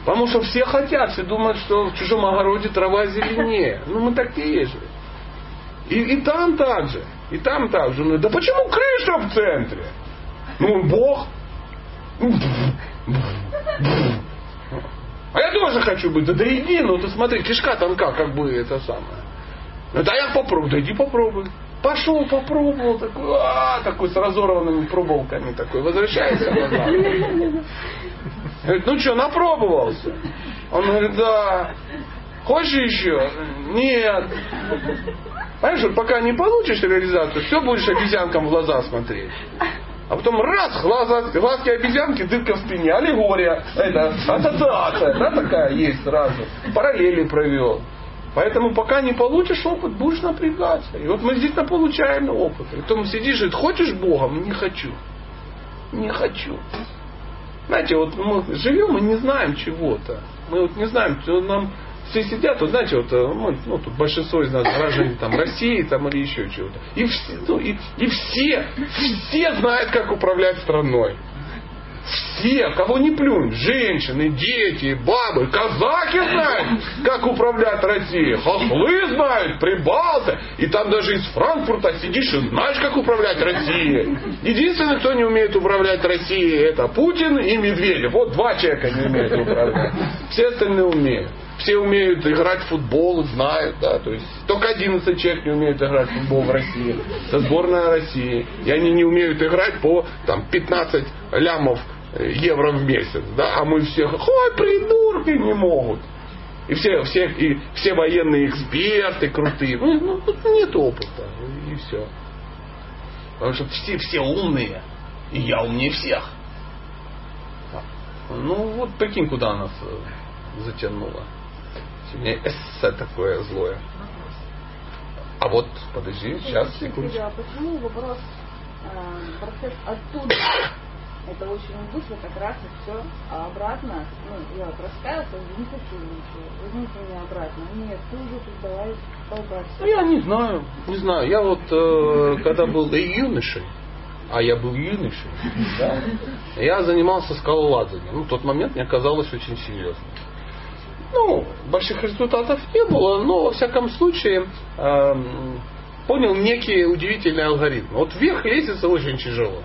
Потому что все хотят, все думают, что в чужом огороде трава зеленее. Ну мы такие же. И, и там так же. И там так же. Ну, да почему крыша в центре? Ну, Бог. А я тоже хочу быть. Да, да иди, ну ты смотри, кишка тонка, как бы это самое. Ну да я попробую, да иди попробуй. Пошел, попробовал, такой, а, такой с разорванными пробовками такой, возвращается назад. Говорит, ну что, напробовался? Он говорит, да. Хочешь еще? Нет. Понимаешь, пока не получишь реализацию, все будешь обезьянкам в глаза смотреть. А потом раз, глаза, глазки обезьянки, дырка в спине, аллегория, это ассоциация, да, такая есть сразу. Параллели провел. Поэтому пока не получишь опыт, будешь напрягаться. И вот мы здесь получаем опыт. И потом сидишь и говоришь, хочешь Богом? Не хочу. Не хочу. Знаете, вот мы живем и не знаем чего-то. Мы вот не знаем, что нам все сидят, вот знаете, вот мы, ну, тут большинство из нас граждане там России там или еще чего-то. И все, ну, и, и все, все знают, как управлять страной. Все, кого не плюнь, женщины, дети, бабы, казахи знают, как управлять Россией, хохлы знают, прибалты, и там даже из Франкфурта сидишь и знаешь, как управлять Россией. Единственный, кто не умеет управлять Россией, это Путин и Медведев. Вот два человека не умеют управлять. Все остальные умеют. Все умеют играть в футбол, знают, да, то есть только 11 человек не умеют играть в футбол в России. Это сборная России. И они не умеют играть по там, 15 лямов евро в месяц, да, а мы все, ой, придурки, не могут. И все, все, и все военные эксперты крутые. Ну, ну, тут нет опыта. И все. Потому что все, все умные. И я умнее всех. Ну, вот прикинь, куда нас э, затянуло. Сегодня эссе такое злое. А вот, подожди, сейчас, секунду. А почему вопрос, э, процесс оттуда это очень быстро, так раз и все. А обратно, ну, я вот раскаялся, не хочу ничего, возьмите меня обратно. Нет, ты уже тут давай колбасить. Ну, я не знаю, не знаю. Я вот, э, когда был юношей, а я был юношей, да, я занимался скалолазанием. Ну, тот момент мне казалось очень серьезно. Ну, больших результатов не было, но, во всяком случае, эм, понял некий удивительный алгоритм. Вот вверх лестница очень тяжело.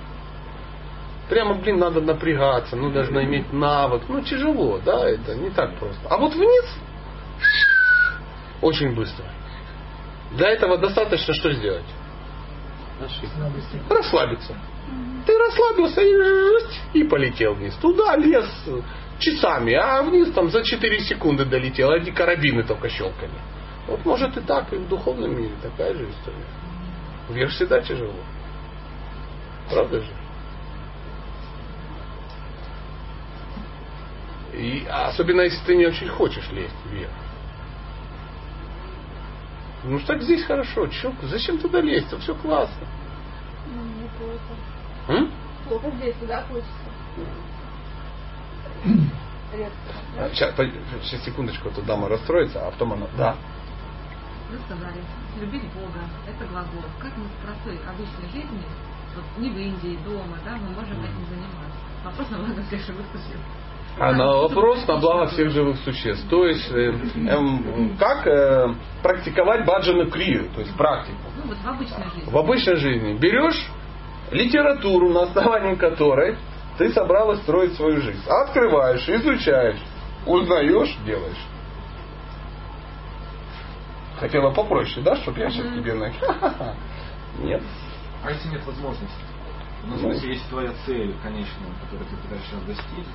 Прямо, блин, надо напрягаться, ну, должна иметь навык. Ну, тяжело, да, это не так просто. А вот вниз очень быстро. Для этого достаточно что сделать? Расслабиться. Ты расслабился и, и полетел вниз. Туда лес, часами, а вниз там за 4 секунды долетел, эти карабины только щелкали. Вот может и так, и в духовном мире такая же история. Вверх всегда тяжело. Правда же? И особенно если ты не очень хочешь лезть вверх. Ну так здесь хорошо. Чё, зачем туда лезть? Там все классно. Ну, не плохо. М? Плохо здесь, туда хочется. Редко. А, Сейчас, по- сейчас секундочку, тут дама расстроится, а потом она. Да. Вы сказали, любить Бога, это глагол. Как мы в простой обычной жизни, вот не в Индии, дома, да, мы можем этим заниматься. Вопрос на благо живых существ. А на вопрос на благо всех живых существ. То есть, э, эм, как э, практиковать баджану крию, то есть практику. Ну вот в обычной жизни. В обычной жизни берешь литературу, на основании которой ты собралась строить свою жизнь. Открываешь, изучаешь, узнаешь, делаешь. Хотела попроще, да, чтобы я сейчас тебе на... Нет. А если нет возможности? Ну, в смысле, если твоя цель конечная, которую ты пытаешься достичь,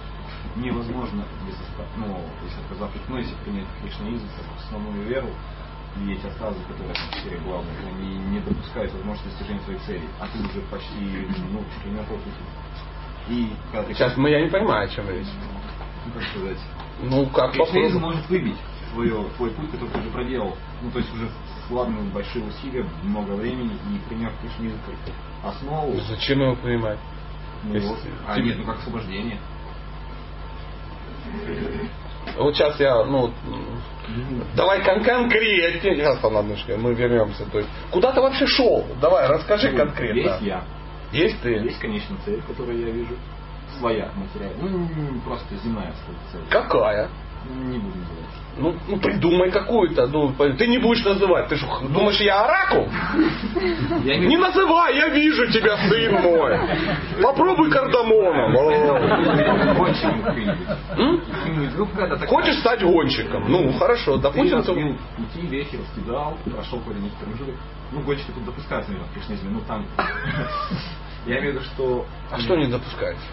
невозможно без оста- ну, если отказавшись, ну, если принять кришнаизм как основную веру, и эти отказы, которые в сфере главные, они не допускают возможности достижения своей цели, а ты уже почти, ну, чуть ли не. И когда ты Сейчас мы, я не понимаю, о чем речь. ну, как сказать, Ну, как кришнаизм может выбить твое, твой путь, который ты уже проделал. Ну, то есть уже вкладывая большие усилия, много времени и приняв кришнаизм как основу, Зачем его понимать? ну, Если а нет, ну как освобождение. Вот сейчас я, ну, давай кон- конкретнее, сейчас однушка, мы вернемся. То есть, куда ты вообще шел? Давай, расскажи Ну, конкретно. Есть я. Есть ты? Есть, конечно, цель, которую я вижу. Своя материальная. Ну, просто земная цель. Какая? Не буду называть. Ну, ну, придумай какую-то. Ну, ты не будешь называть. Ты что, думаешь, я оракул? Я Не называй, я вижу тебя, сын мой. Попробуй кардамоном. Хочешь стать гонщиком? Ну, хорошо, допустим, пути, вехи, раскидал, прошел какой-то некий промежуток. Ну, гонщики тут допускаются, наверное, в. Ну, там... Я имею в виду, что... А что не допускается?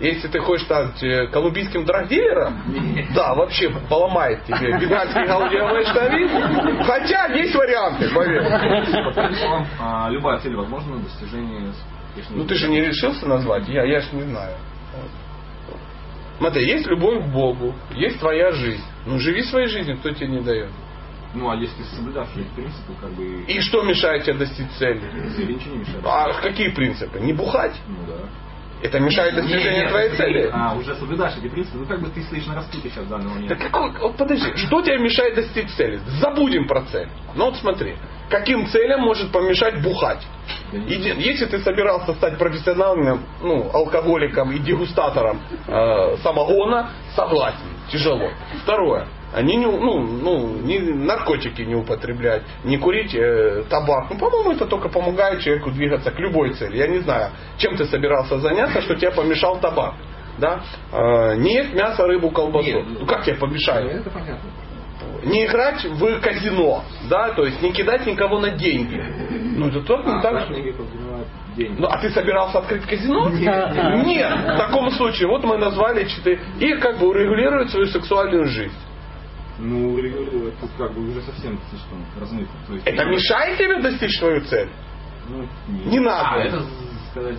Если ты хочешь стать э, колумбийским драгдилером, да, вообще поломает тебе бенгальский гаудиовый штавит. Хотя есть варианты, поверь. А, любая цель возможна на достижение. Ну ты же не решился назвать, я, я ж не знаю. Смотри, есть любовь к Богу, есть твоя жизнь. Ну живи своей жизнью, кто тебе не дает. Ну, а если соблюдав эти принципы, как бы... И что мешает тебе достичь цели? Цели ничего не мешает. А какие принципы? Не бухать? Ну да. Это мешает достижению твоей ты, цели? А, уже соблюдаешь эти принципы, ну как бы ты стоишь на распутье сейчас в данный момент. Да какой, вот подожди, что тебе мешает достичь цели? Забудем про цель. Ну вот смотри, каким целям может помешать бухать? Еди- Если ты собирался стать профессиональным ну, алкоголиком и дегустатором э, самогона, согласен, тяжело. Второе, они не, ну, ну, не, наркотики не употреблять, не курить э, табак. Ну, по-моему, это только помогает человеку двигаться к любой цели. Я не знаю, чем ты собирался заняться, что тебе помешал табак. Да? Э, не есть мясо, рыбу, колбасу. Нет, ну как тебе помешает? Это понятно. не играть в казино, да, то есть не кидать никого на деньги. Ну, это точно А, так же. Ну, а ты собирался открыть казино? Нет. Нет. В таком случае, вот мы назвали четыре. И как бы урегулировать свою сексуальную жизнь. Ну, тут как бы уже совсем слишком размыто. То есть, Это мешает тебе достичь свою цель? Ну, Не надо. А, это, сказать,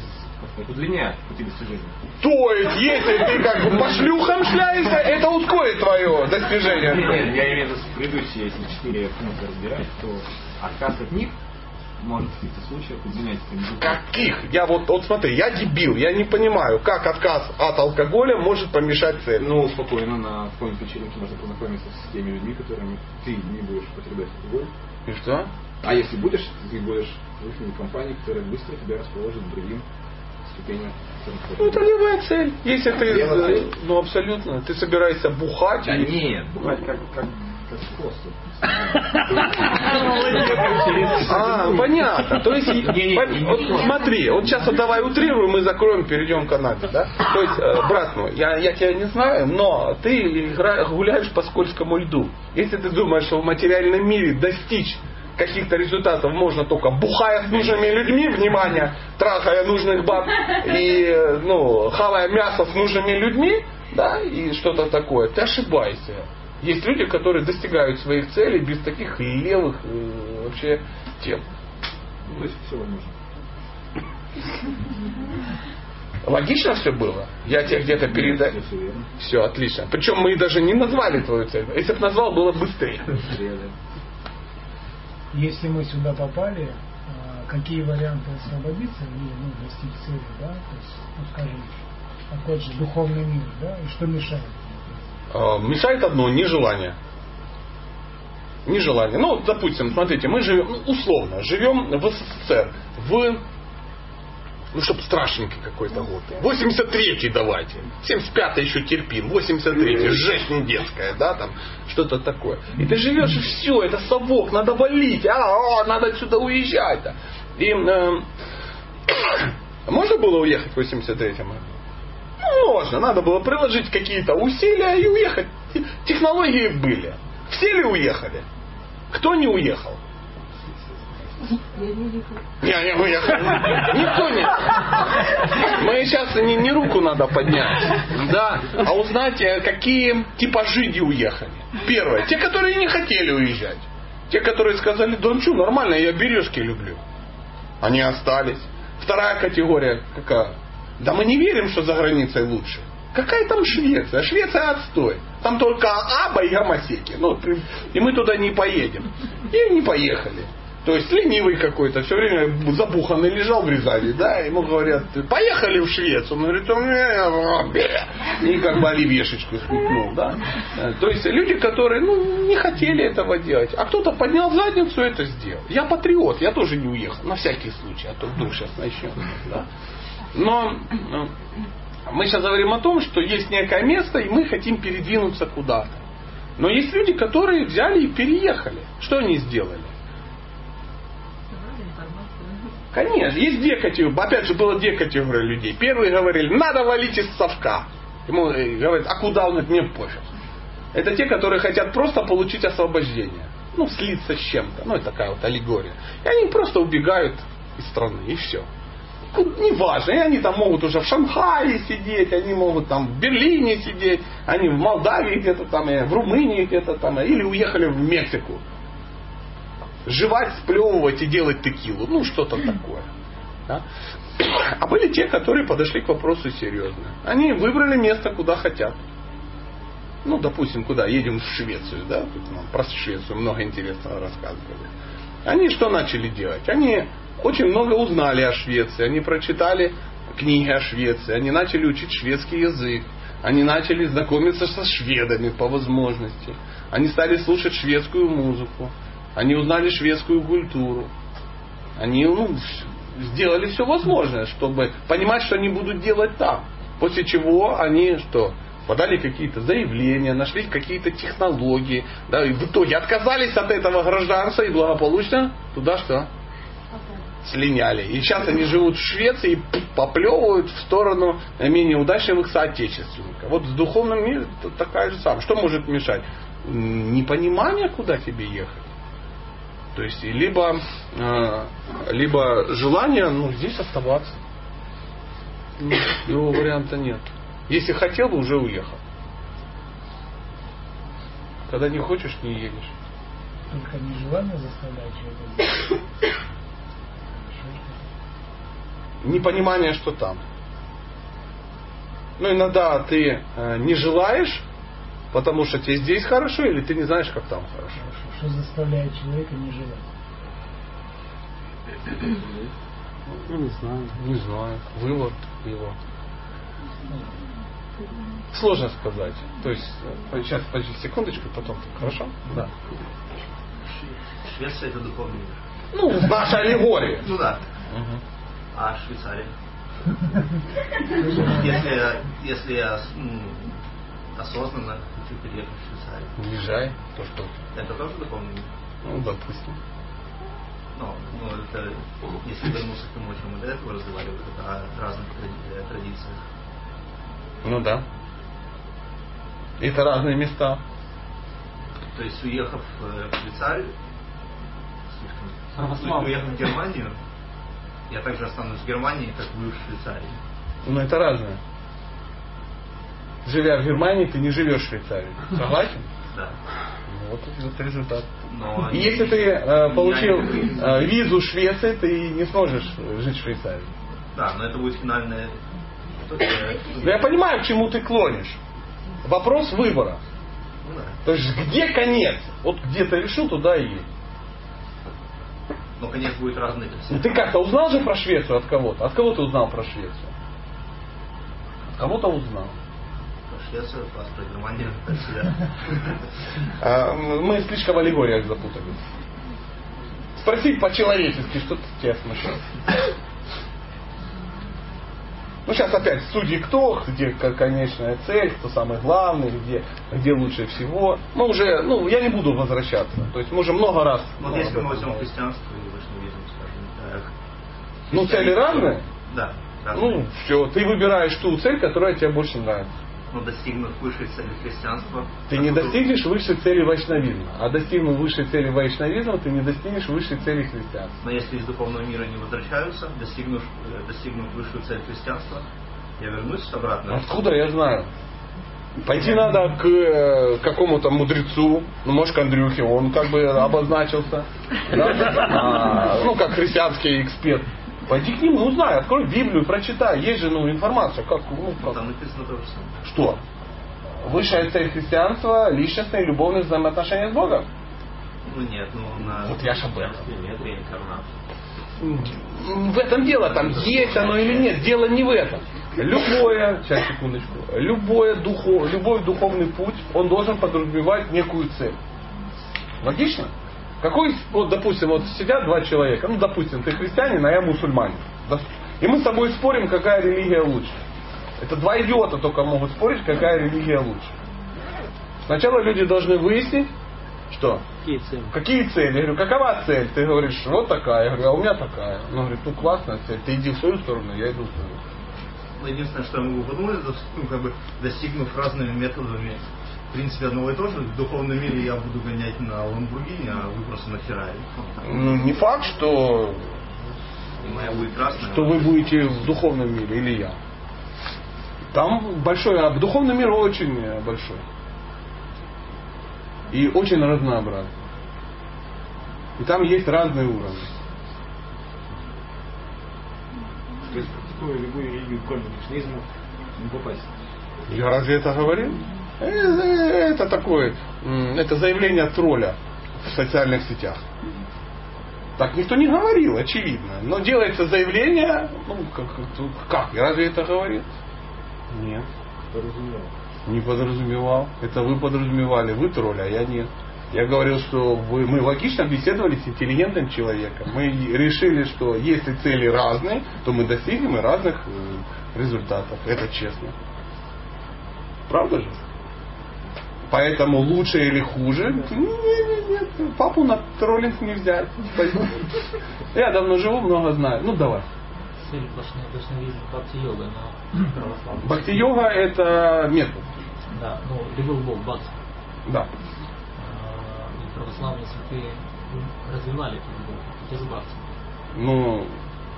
удлиняет пути достижения. То есть, если ты как бы по шлюхам шляешься, это ускорит твое достижение. Нет, нет, я имею в виду предыдущие, если четыре пункта разбирать, то отказ от них может в каких-то случаях удлинять промежуток. Каких? Я вот, вот смотри, я дебил, я не понимаю, как отказ от алкоголя может помешать цели. Ну, спокойно, на какой-нибудь вечеринке можно познакомиться с теми людьми, которыми ты не будешь употреблять алкоголь. И что? А если будешь, ты будешь в их компании, которая быстро тебя расположит к другим ступеням. Ну, это левая цель. Если ты, Левая цель. ну, абсолютно, ты собираешься бухать. Да и- нет, бухать как, как. А, понятно. То есть, вот смотри, вот сейчас вот давай утрируем, мы закроем, перейдем к анализу, да? То есть, э, брат мой, я, я тебя не знаю, но ты игра- гуляешь по скользкому льду. Если ты думаешь, что в материальном мире достичь каких-то результатов можно только бухая с нужными людьми, внимание, трахая нужных баб и, ну, хавая мясо с нужными людьми, да, и что-то такое, ты ошибаешься. Есть люди, которые достигают своих целей без таких левых э, вообще тем. То есть все возможно. Логично все было? Я тебе где-то передаю. Все отлично. Причем мы даже не назвали твою цель. Если бы назвал, было быстрее. Если мы сюда попали, а, какие варианты освободиться или ну, достичь цели, да, то есть, ну, скажем, опять же, духовный мир, да, и что мешает? Э, Мешает одно нежелание. Нежелание. Ну, допустим, смотрите, мы живем, ну, условно, живем в СССР, в ну, чтобы страшненький какой-то год. 83-й давайте. 75-й еще терпим. 83-й. Жесть не детская, да, там, что-то такое. И ты живешь, и все, это совок, надо валить, а, а, надо отсюда уезжать. И э, можно было уехать в 83-м? Можно, надо было приложить какие-то усилия и уехать. Технологии были. Все ли уехали? Кто не уехал? Я не уехала. Не, не уехал. Никто не. Мы сейчас не, не руку надо поднять, да, а узнать, э, какие типажи не уехали. Первое, те, которые не хотели уезжать. Те, которые сказали, да ну нормально, я березки люблю. Они остались. Вторая категория какая? Да мы не верим, что за границей лучше. Какая там Швеция? Швеция отстой. Там только аба и гомосеки. Ну, и мы туда не поедем. И не поехали. То есть ленивый какой-то, все время забуханный лежал в Рязани, да, ему говорят, поехали в Швецию. Он говорит, «У меня, бе». и как бы оливьешечку смекнул, да. То есть люди, которые, ну, не хотели этого делать, а кто-то поднял задницу и это сделал. Я патриот, я тоже не уехал, на всякий случай, а то вдруг сейчас начнем, да. Но э, мы сейчас говорим о том, что есть некое место, и мы хотим передвинуться куда-то. Но есть люди, которые взяли и переехали. Что они сделали? Конечно, есть две категории. Опять же, было две категории людей. Первые говорили, надо валить из совка. Ему э, говорят, а куда он? Мне пофиг. Это те, которые хотят просто получить освобождение. Ну, слиться с чем-то. Ну, это такая вот аллегория. И они просто убегают из страны, и все. Неважно, и они там могут уже в Шанхае сидеть, они могут там в Берлине сидеть, они в Молдавии где-то там, и в Румынии где-то там, или уехали в Мексику. Жевать, сплевывать и делать текилу. Ну, что-то такое. Да? А были те, которые подошли к вопросу серьезно. Они выбрали место, куда хотят. Ну, допустим, куда? Едем в Швецию, да? Тут нам про Швецию много интересного рассказывали. Они что начали делать? Они очень много узнали о Швеции. Они прочитали книги о Швеции. Они начали учить шведский язык. Они начали знакомиться со шведами по возможности. Они стали слушать шведскую музыку. Они узнали шведскую культуру. Они ну, сделали все возможное, чтобы понимать, что они будут делать там. После чего они что? подали какие-то заявления, нашли какие-то технологии, да, и в итоге отказались от этого гражданства и благополучно туда что? Слиняли. И сейчас они живут в Швеции и поплевывают в сторону менее удачливых соотечественников. Вот с духовным миром такая же самая. Что может мешать? Непонимание, куда тебе ехать. То есть, либо, э, либо желание, ну, здесь оставаться. Другого варианта нет. Если хотел бы, уже уехал. Когда не хочешь, не едешь. Только нежелание заставляет человека. Непонимание, что там. Ну, иногда ты э, не желаешь, потому что тебе здесь хорошо, или ты не знаешь, как там хорошо. Что заставляет человека не желать? Ну, не знаю. Не знаю. Вывод его. Сложно сказать. То есть, э, сейчас, подожди секундочку, потом. Хорошо? Да. Швеция это духовный мир. Ну, наша аллегория. Ну да. А Швейцария? Если, если я осознанно хочу переехать в Швейцарию, Уезжай, то что? это тоже мир? Ну, допустим. Ну, ну, это, если вернуться к тому, о чем мы до этого разговаривали, это о разных э, традициях. Ну да. Это разные места. То есть, уехав э, в Швейцарию, слишком, уехав в Германию, я также останусь в Германии, как вы в Швейцарии. Но это разное. живя в Германии, ты не живешь в Швейцарии. Согласен? Да. Ну, Вот вот результат. Но И если ты э, получил э, визу Швеции, ты не сможешь жить в Швейцарии. Да, но это будет финальное... Но я понимаю, к чему ты клонишь. Вопрос выбора. ну да. То есть где конец? Вот где ты решил, туда и едь. Но конец будет разный Ты как-то узнал же про Швецию от кого-то? От кого ты узнал про Швецию? От кого-то узнал. Швеция, паспорт Германии. так себя. А, Мы слишком в аллегориях запутались. Спросить по-человечески, что тебя смущает. Ну, сейчас опять судьи кто, где ко- конечная цель, кто самый главный, где, где лучше всего. Мы уже, ну, я не буду возвращаться. То есть мы уже много раз... Вот ну, если об мы возьмем христианство и вайшнавизм, скажем так. Ну, цели разные? Да, разные. Ну, все, ты выбираешь ту цель, которая тебе больше нравится. Но достигнув высшей цели христианства... Ты не достигнешь высшей цели вайшнавизма. А достигнув высшей цели вайшнавизма, ты не достигнешь высшей цели христианства. Но если из духовного мира не возвращаются, достигнув, э, достигнув высшую цель христианства, я вернусь обратно. Откуда я знаю? Пойти надо к э, какому-то мудрецу, ну, может, к Андрюхе, он как бы обозначился. да? А, ну, как христианский эксперт. Пойди к нему, узнай, открой Библию, прочитай. Есть же ну, информация. Как, ну, как- Там написано то же самое. Что? Высшая цель христианства – личностные и любовные взаимоотношения с Богом. Ну нет, ну на... Вот я ж об этом. Нет реинкарнации. В этом дело, там есть оно или нет, дело не в этом. Любое, сейчас секундочку, любое духов, любой духовный путь, он должен подразумевать некую цель. Логично? Какой, вот, допустим, вот сидят два человека, ну, допустим, ты христианин, а я мусульманин. Да? И мы с тобой спорим, какая религия лучше. Это два идиота только могут спорить, какая религия лучше. Сначала люди должны выяснить, что? Какие цели? Какие цели? Я говорю, какова цель? Ты говоришь, вот такая. Я говорю, а у меня такая. Он говорит, ну классная цель. Ты иди в свою сторону, я иду в свою. Ну, единственное, что я могу подумать, это, ну, как бы, достигнув разными методами, в принципе, одного и того же, в духовном мире я буду гонять на Ламбургини, а вы просто на Феррари. Ну, не факт, что, моя будет красная. что вы будете в духовном мире или я. Там большой, а духовный мир очень большой. И очень разнообразный. И там есть разные уровни. То есть практикуя любую религию, кроме кришнаизма, не попасть. Я разве это говорил? Э, Это такое, это заявление тролля в социальных сетях. Так никто не говорил, очевидно. Но делается заявление, ну как, как? Я разве это говорил? Нет. Подразумевал. Не подразумевал. Это вы подразумевали, вы тролль, а я нет. Я говорил, что вы, мы логично беседовали с интеллигентным человеком. Мы решили, что если цели разные, то мы достигнем и разных э, результатов. Это честно. Правда же? Поэтому лучше или хуже? Нет, нет, нет. Папу на троллинг не взять. Я давно живу, много знаю. Ну давай. Бхакти-йога, но. Бхакти-йога это метод. Да, ну, любил Бог, бац. Да. А, И православные святые развивали эту любовь, это тоже бац. Ну,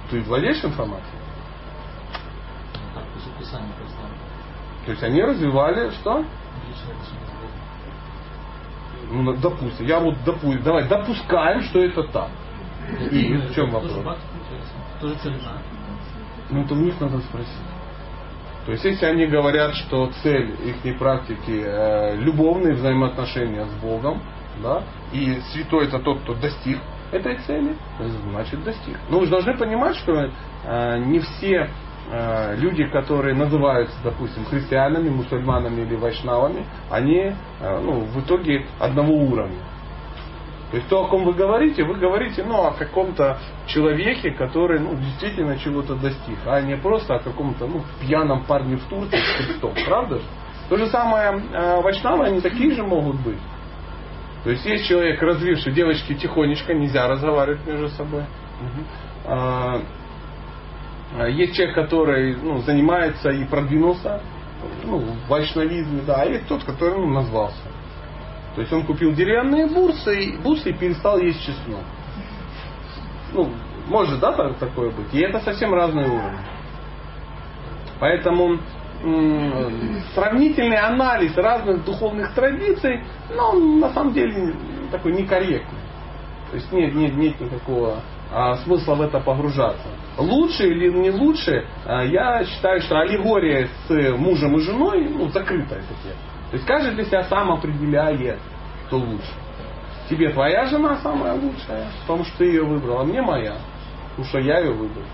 ты владеешь информацией? Ну, так, Писание православное. То есть они развивали что? Личное. Ну, допустим. Я вот допустим. Давай допускаем, что это так. И в чем вопрос? Тоже цель одна. Ну, это у них надо спросить. То есть, если они говорят, что цель их практики э, любовные взаимоотношения с Богом, да, и святой это тот, кто достиг этой цели, значит достиг. Но вы же должны понимать, что э, не все э, люди, которые называются, допустим, христианами, мусульманами или вайшнавами, они э, ну, в итоге одного уровня. То есть то, о ком вы говорите, вы говорите ну, о каком-то человеке, который ну, действительно чего-то достиг, а не просто о каком-то ну, пьяном парне в Турции с крестом. Правда же? То же самое э, вайшнавы, они такие же могут быть. То есть есть человек, развивший девочки тихонечко, нельзя разговаривать между собой. А Есть человек, который ну, занимается и продвинулся ну, в вайшнавизме, да, а есть тот, который ну, назвался. То есть он купил деревянные бурсы, и- бусы и перестал есть чеснок. Ну, может, да, так- такое быть. И это совсем разные уровни. Поэтому сравнительный анализ разных духовных традиций, он на самом деле такой некорректный. То есть нет, нет, нет никакого а, смысла в это погружаться. Лучше или не лучше, а, я считаю, что аллегория с мужем и женой ну, закрытая тема. То есть каждый для себя сам определяет, кто лучше. Тебе твоя жена самая лучшая, потому что ты ее выбрал, а мне моя, потому что я ее выбрал.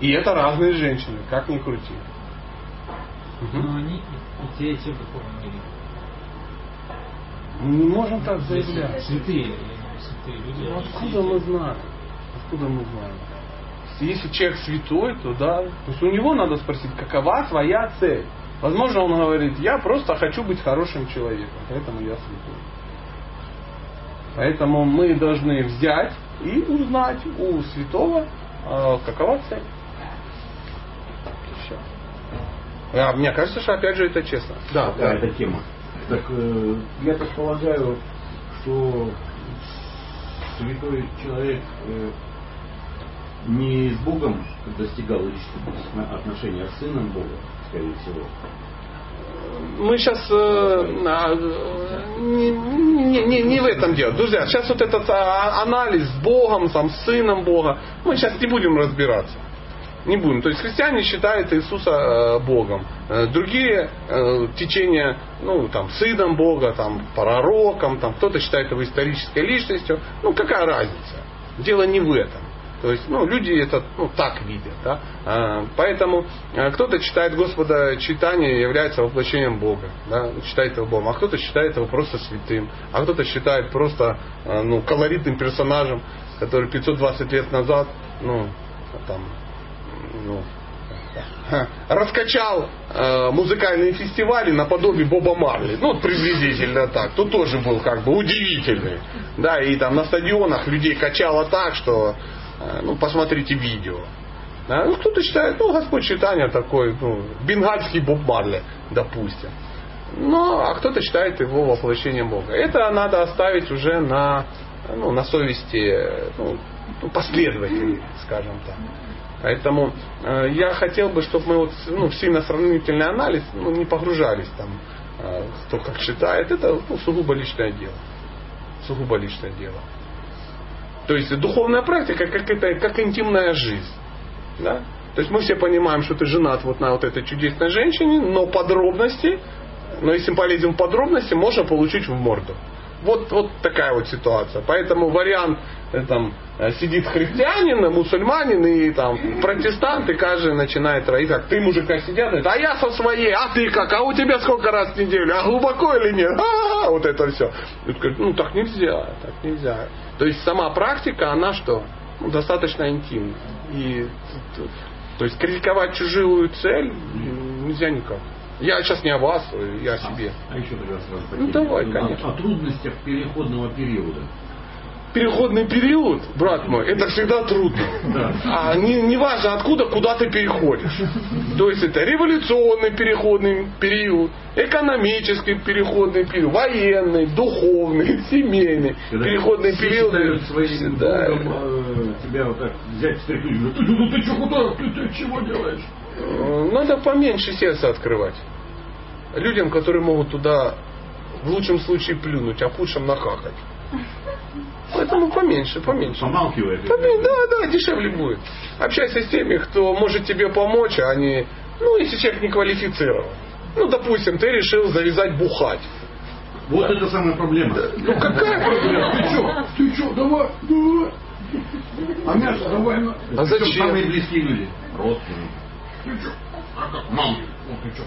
И это разные женщины, как ни крути. Но они и те, и те в духовном мире. Не можем так заявлять. Святые. Ну, откуда мы знаем? Откуда мы знаем? Если человек святой, то да. То есть у него надо спросить, какова твоя цель. Возможно, он говорит, я просто хочу быть хорошим человеком, поэтому я святой. Поэтому мы должны взять и узнать у святого, э, какова цель. И всё. А, мне кажется, что опять же это честно. Да, Какая это тема? Так э, я так полагаю, что святой человек э, не с Богом достигал личных отношений, а с Сыном Бога, скорее всего. мы сейчас не, не- не- не в этом дело. Друзья, сейчас вот этот а, анализ с Богом, там, с Сыном Бога, мы сейчас не будем разбираться. Не будем. То есть христиане считают Иисуса э, Богом. Э, Другие э, течения, ну, там, сыном Бога, там, пророком, там, кто-то считает его исторической личностью. Ну, какая разница? Дело не в этом. То есть, ну, люди это ну, так видят. Да? Поэтому кто-то считает Господа читание является воплощением Бога. Да? Считает его Богом. А кто-то считает его просто святым. А кто-то считает просто ну, колоритным персонажем, который 520 лет назад ну, там, ну, раскачал э, музыкальные фестивали наподобие Боба Марли. Ну, приблизительно так. Тут тоже был как бы удивительный. Да, и там на стадионах людей качало так, что, э, ну, посмотрите видео. Да, ну, кто-то считает, ну, Господь читания такой, ну, бенгальский Боб Марли, допустим. Ну, а кто-то считает его воплощением Бога. Это надо оставить уже на, ну, на совести ну, ну, последователей, скажем так. Поэтому э, я хотел бы, чтобы мы вот, ну, в сильно сравнительный анализ ну, не погружались там, э, кто как считает. Это ну, сугубо личное дело. Сугубо личное дело. То есть духовная практика как, это, как интимная жизнь. Да? То есть мы все понимаем, что ты женат вот на вот этой чудесной женщине, но подробности, но если полезем в подробности, можно получить в морду. Вот, вот такая вот ситуация. Поэтому вариант э, там, э, сидит христианин, мусульманин и там протестант, и каждый начинает троить, как ты мужика сидят, а я со своей, а ты как, а у тебя сколько раз в неделю, а глубоко или нет, а вот это все. И говорит, ну так нельзя, так нельзя. То есть сама практика, она что? Ну, достаточно интимна. И, то есть критиковать чужую цель нельзя никак. Я сейчас не о вас, я о себе. А еще тогда сразу Ну, давай, О- конечно. О, трудностях переходного периода. Переходный период, брат мой, это всегда трудно. Да. А не, не важно откуда, куда ты переходишь. То есть это революционный переходный период, экономический переходный период, военный, духовный, семейный Когда переходный период. своим долгом э, тебя вот так взять, встряхнуть, ну, ты что, куда, ты, ты чего делаешь? Надо поменьше сердце открывать. Людям, которые могут туда в лучшем случае плюнуть, а в худшем нахахать. Поэтому поменьше, поменьше. Помалкивай. Поменьше, да, да, дешевле будет. Общайся с теми, кто может тебе помочь, а не, ну, если человек не квалифицирован. Ну, допустим, ты решил завязать бухать. Вот это самая проблема. Ну, какая проблема? Ты что, ты что, давай, давай. А мясо давай. А зачем? Самые близкие люди. Родственники. Что? А как? Мам, ну ты что?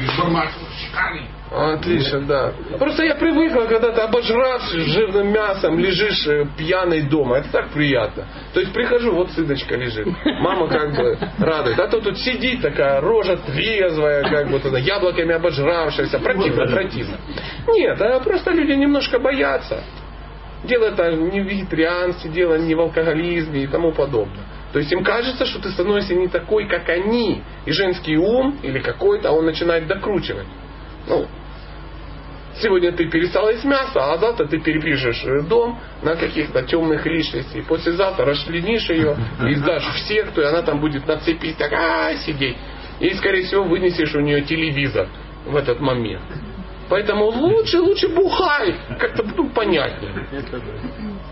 Бешбармак, шикарный. Отлично, да. Просто я привыкла, когда ты обожравшись жирным мясом, лежишь э, пьяный дома. Это так приятно. То есть прихожу, вот сыночка лежит. Мама как бы радует. А то тут сидит такая рожа трезвая, как бы туда, яблоками обожравшаяся. Противно, противно. Нет, а просто люди немножко боятся. Дело это не в вегетарианстве, дело не в алкоголизме и тому подобное. То есть им кажется, что ты становишься не такой, как они. И женский ум или какой-то, он начинает докручивать. Ну, сегодня ты перестал есть мясо, а завтра ты перепишешь э, дом на каких-то темных личностей. Послезавтра расчленишь ее и сдашь в секту, и она там будет на цепи так а, сидеть. и, скорее всего, вынесешь у нее телевизор в этот момент. Поэтому лучше, лучше бухай, как-то ну, понятнее.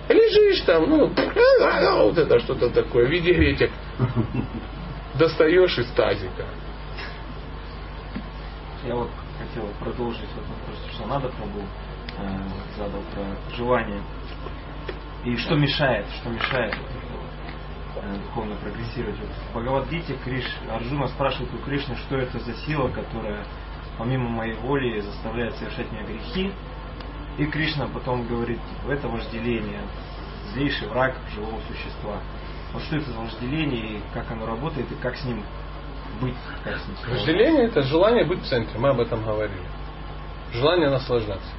Лежишь там, ну, вот это что-то такое, в виде гретик. Достаешь из тазика. Я вот хотел продолжить вот вопрос, что надо пробовал, э, задал про желание. И что мешает, что мешает э, духовно прогрессировать. В Бхагавадгите Криш, Арджуна спрашивает у Кришны, что это за сила, которая помимо моей воли заставляет совершать меня грехи. И Кришна потом говорит, типа, это вожделение, злейший враг живого существа. Вот что это за вожделение, и как оно работает, и как с ним быть, как с ним? Вожделение это желание быть в центре, мы об этом говорили. Желание наслаждаться.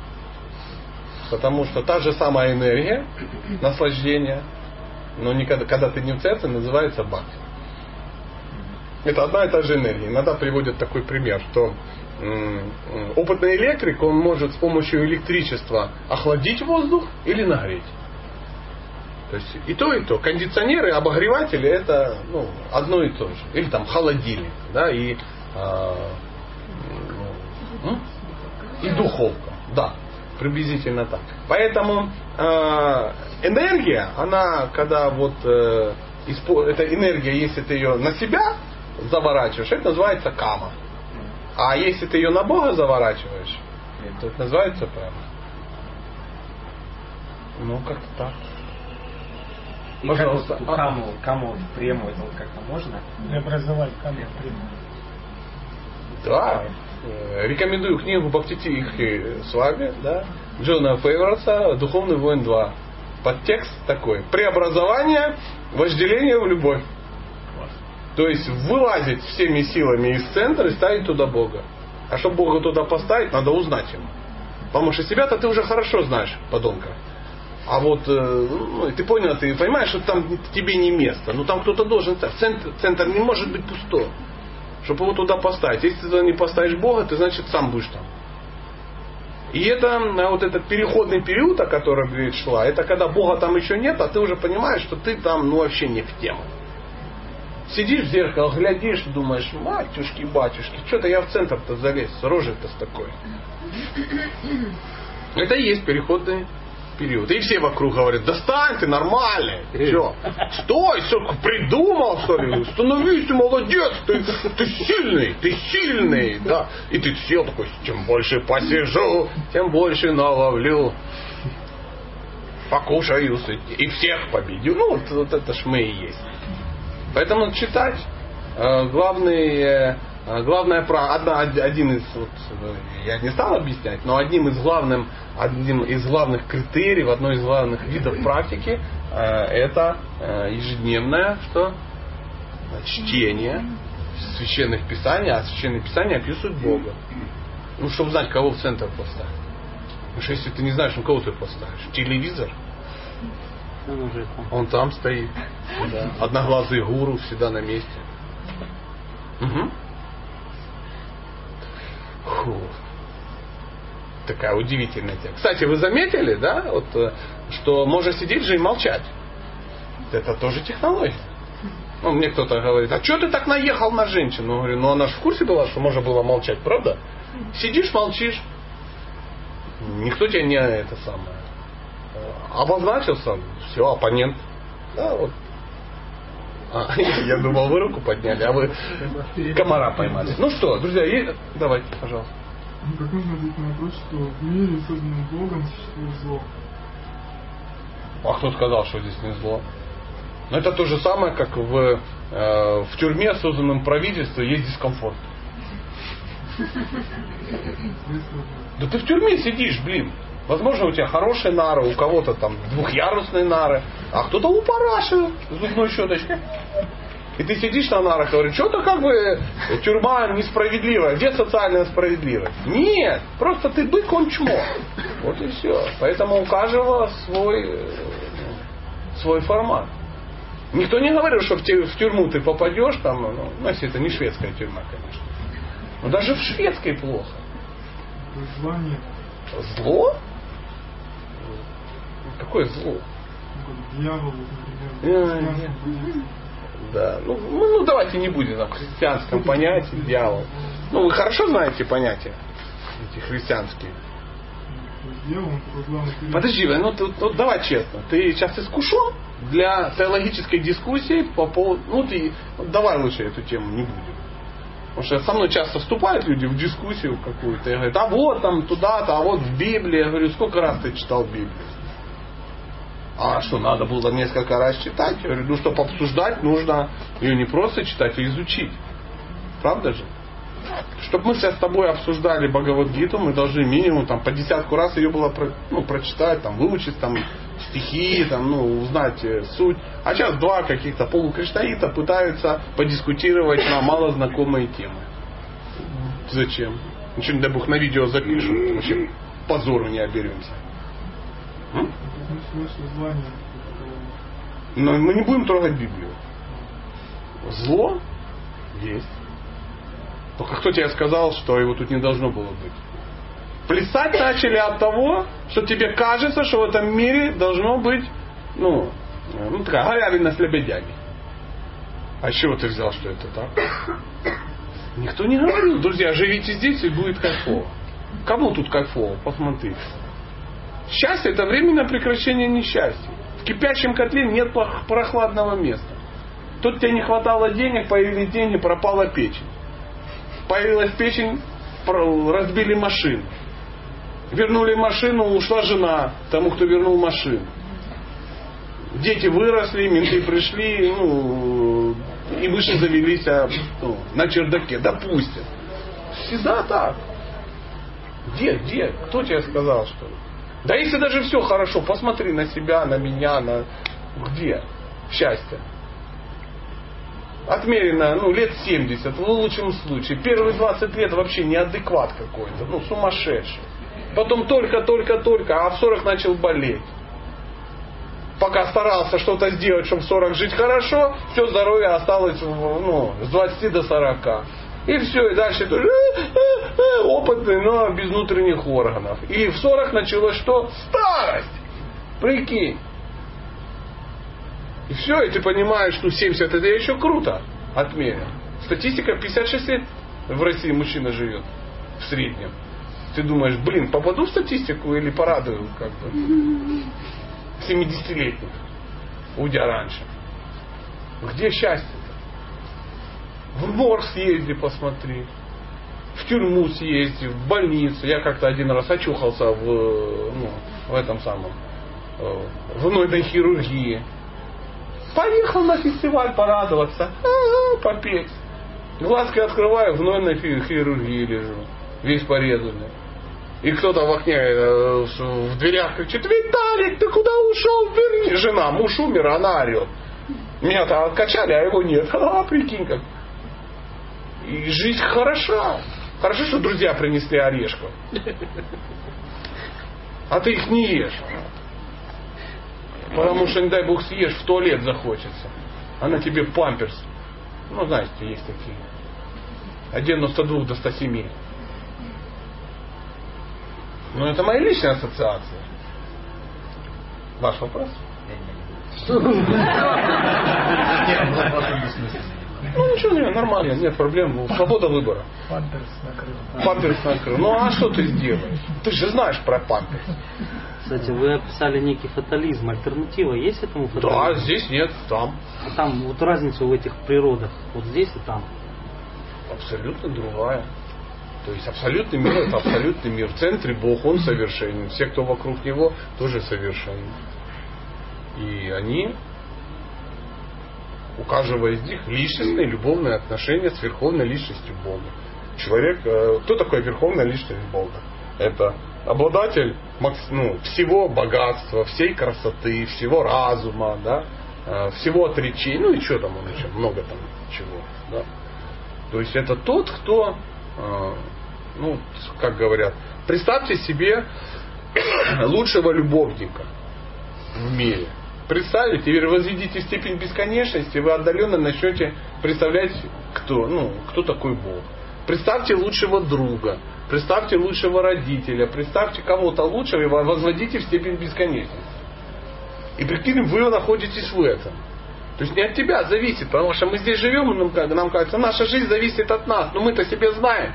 Потому что та же самая энергия наслаждения, но никогда, когда ты не в центре, называется бхакти. Это одна и та же энергия. Иногда приводят такой пример, что опытный электрик, он может с помощью электричества охладить воздух или нагреть. То есть и то, и то. Кондиционеры, обогреватели это ну, одно и то же. Или там холодильник, да, и, м? и духовка. Да, приблизительно так. Поэтому э, энергия, она, когда вот э, эта энергия, если ты ее на себя заворачиваешь, это называется кама. А если ты ее на Бога заворачиваешь, то это называется прямо. Ну, как-то так. И Пожалуйста. как вот эту каму, каму вот прему, это вот как-то можно? Преобразовать в прямую. Да. Э, Рекомендую книгу Бхактитихи с вами, да, Джона Фейворса «Духовный воин 2». Подтекст такой. Преобразование, вожделение в любовь. То есть вылазить всеми силами из центра и ставить туда Бога. А чтобы Бога туда поставить, надо узнать его. Потому что себя-то ты уже хорошо знаешь, подонка. А вот э, ну, ты понял, ты понимаешь, что там тебе не место. Ну там кто-то должен. Центр, центр не может быть пустой. Чтобы его туда поставить. Если ты туда не поставишь Бога, ты значит сам будешь там. И это а, вот этот переходный период, о котором речь шла, это когда Бога там еще нет, а ты уже понимаешь, что ты там ну, вообще не в тему. Сидишь в зеркало, глядишь, думаешь, матюшки, батюшки, что-то я в центр-то залез, с рожей-то с такой. Это и есть переходный период. И все вокруг говорят, достань ты нормальный. Че? Стой, все, придумал, что ли? Становись, ты молодец, ты, ты сильный, ты сильный. Да. И ты сел такой, чем больше посижу, тем больше наловлю. Покушаю и всех победю. Ну, вот, вот это ж мы и есть. Поэтому читать. Э, Главный, э, главное одна, один из вот, э, я не стал объяснять, но одним из главным, одним из главных критериев, одной из главных видов практики это ежедневное что чтение священных писаний, а священные писания описывают Бога. Ну, чтобы знать, кого в центр поставить. Потому что если ты не знаешь, ну кого ты поставишь? Телевизор? Он уже там. Он там стоит. Да. Одноглазый гуру всегда на месте. Угу. Фу. Такая удивительная тема. Кстати, вы заметили, да, вот, э, что можно сидеть же и молчать. Это тоже технология. Ну, мне кто-то говорит, а что ты так наехал на женщину? Я говорю, ну она же в курсе была, что можно было молчать, правда? Сидишь, молчишь. Никто тебя не это самое. Обозначился, все, оппонент. Да, вот. А, я думал, вы руку подняли, а вы комара поймали. Ну что, друзья, и- давайте, пожалуйста. Ну, как можно ответить на вопрос, что в мире, созданном Богом, существует зло? А кто сказал, что здесь не зло? Но это то же самое, как в, э, в тюрьме, созданном правительством, есть дискомфорт. Да ты в тюрьме сидишь, блин. Возможно, у тебя хорошие нары, у кого-то там двухъярусные нары, а кто-то у параши с зубной щеточкой. И ты сидишь на нарах и говоришь, что-то как бы тюрьма несправедливая, где социальная справедливость? Нет, просто ты бык, он чмо. Вот и все. Поэтому у каждого свой, э, свой формат. Никто не говорил, что в, тюрьму ты попадешь, там, ну, ну, если это не шведская тюрьма, конечно. Но даже в шведской плохо. Зла нет. Зло? Какое зло? Дьявол, например, Э. Да. Ну, ну, ну, давайте не будем там христианском понятии дьявол. Ну вы хорошо знаете понятия эти христианские. Подожди, ну, ты- ну, давай честно, ты сейчас искушен для теологической дискуссии по поводу... Ну ты, ну, давай лучше эту тему не будем. Потому что со мной часто вступают люди в дискуссию какую-то и говорят, а вот там туда-то, а вот в Библии. Я говорю, сколько раз ты читал Библию? А что, надо было несколько раз читать? Я говорю, ну, чтобы обсуждать, нужно ее не просто читать, а изучить. Правда же? Чтобы мы сейчас с тобой обсуждали Бхагавадгиту, мы должны минимум там, по десятку раз ее было ну, прочитать, там, выучить там, стихи, там, ну, узнать э, суть. А сейчас два каких-то полукриштаита пытаются подискутировать на малознакомые темы. Зачем? Ничего, не дай бог, на видео запишут, вообще позору не оберемся. Но мы не будем трогать Библию. Зло есть. Только кто тебе сказал, что его тут не должно было быть? Плясать начали от того, что тебе кажется, что в этом мире должно быть, ну, э, ну такая галявина с лебедями. А с чего ты взял, что это так? Никто не говорил, друзья, живите здесь и будет кайфово. Кому тут кайфово? Посмотрите. Счастье это временное прекращение несчастья. В кипящем котле нет прохладного места. Тут тебе не хватало денег, появились деньги, пропала печень. Появилась печень, разбили машину. Вернули машину, ушла жена тому, кто вернул машину. Дети выросли, менты пришли, ну, и выше завелись а, ну, на чердаке, допустим. Всегда так. Где, где? Кто тебе сказал, что ли? Да если даже все хорошо, посмотри на себя, на меня, на... Где счастье? Отмерено, ну, лет 70, в лучшем случае. Первые 20 лет вообще неадекват какой-то, ну, сумасшедший. Потом только-только-только, а в 40 начал болеть. Пока старался что-то сделать, чтобы в 40 жить хорошо, все здоровье осталось ну, с 20 до 40. И все, и дальше тоже э, э, э, опытный, но без внутренних органов. И в 40 началось что? Старость! Прикинь. И все, и ты понимаешь, что 70 это еще круто отмерил. Статистика 56 лет в России мужчина живет в среднем. Ты думаешь, блин, попаду в статистику или порадую как бы 70-летних, уйдя раньше. Где счастье-то? В морг съезди, посмотри. В тюрьму съезди, в больницу. Я как-то один раз очухался в, ну, в этом самом, э, в нойной хирургии. Поехал на фестиваль порадоваться, попеть. Глазки открываю, в нойной хи- хирургии лежу, весь порезанный. И кто-то в окне, э, в дверях кричит, Виталик, ты куда ушел? Верни. Жена, муж умер, она орет. Меня-то откачали, а его нет. А, прикинь как. И жизнь хороша. Хорошо, что друзья принесли орешков. А ты их не ешь. Потому что, не дай бог, съешь, в туалет захочется. А на тебе памперс. Ну, знаете, есть такие. От 92 до 107. Ну, это моя личная ассоциация. Ваш вопрос? Ну, ничего, не, нормально, нет проблем. Ну, Свобода выбора. Памперс накрыл. Памперс накрыл. Ну, а что ты сделаешь? Ты же знаешь про памперс. Кстати, вы описали некий фатализм. Альтернатива есть этому Да, фатализму? здесь нет, там. А там вот разница в этих природах. Вот здесь и там. Абсолютно другая. То есть абсолютный мир это абсолютный мир. В центре Бог, Он совершенен. Все, кто вокруг Него, тоже совершенны. И они, у каждого из них личностные любовные отношения с верховной личностью Бога. Человек, э, кто такой верховная личность Бога? Это обладатель ну, всего богатства, всей красоты, всего разума, да, э, всего отречения, ну и что там он еще, много там чего. Да. То есть это тот, кто, э, ну, как говорят, представьте себе лучшего любовника в мире. Представить, теперь возведите степень бесконечности, вы отдаленно начнете представлять, кто, ну, кто такой Бог. Представьте лучшего друга, представьте лучшего родителя, представьте кого-то лучшего и возводите в степень бесконечности. И прикинь, вы находитесь в этом. То есть не от тебя зависит, потому что мы здесь живем, и нам, нам кажется, наша жизнь зависит от нас, но мы-то себе знаем.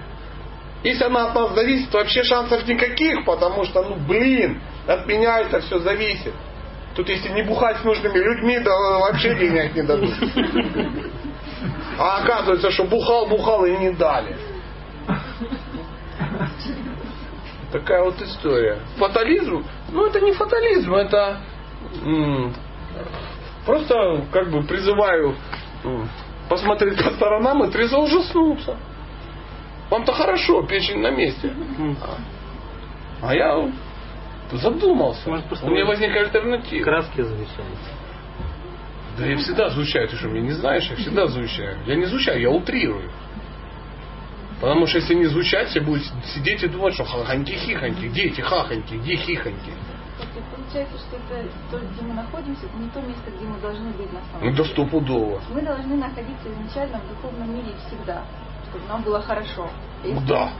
Если она от нас зависит, вообще шансов никаких, потому что, ну блин, от меня это все зависит. Тут если не бухать с нужными людьми, да вообще денег не дадут. А оказывается, что бухал, бухал и не дали. Такая вот история. Фатализм? Ну, это не фатализм, это просто как бы призываю посмотреть по сторонам и трезво ужаснуться. Вам-то хорошо, печень на месте. А я задумался. У меня возник альтернатива. Краски завещаются. Да я всегда звучаю, ты что, меня не знаешь? Я всегда звучаю. Я не звучаю, я утрирую. Потому что если не звучать, все будут сидеть и думать, что хаханьки-хихоньки, где эти хахоньки, где хихоньки. Просто получается, что это то, где мы находимся, это не то место, где мы должны быть на самом Ну деле. да стопудово. Мы должны находиться изначально в духовном мире всегда, чтобы нам было хорошо. Если Да.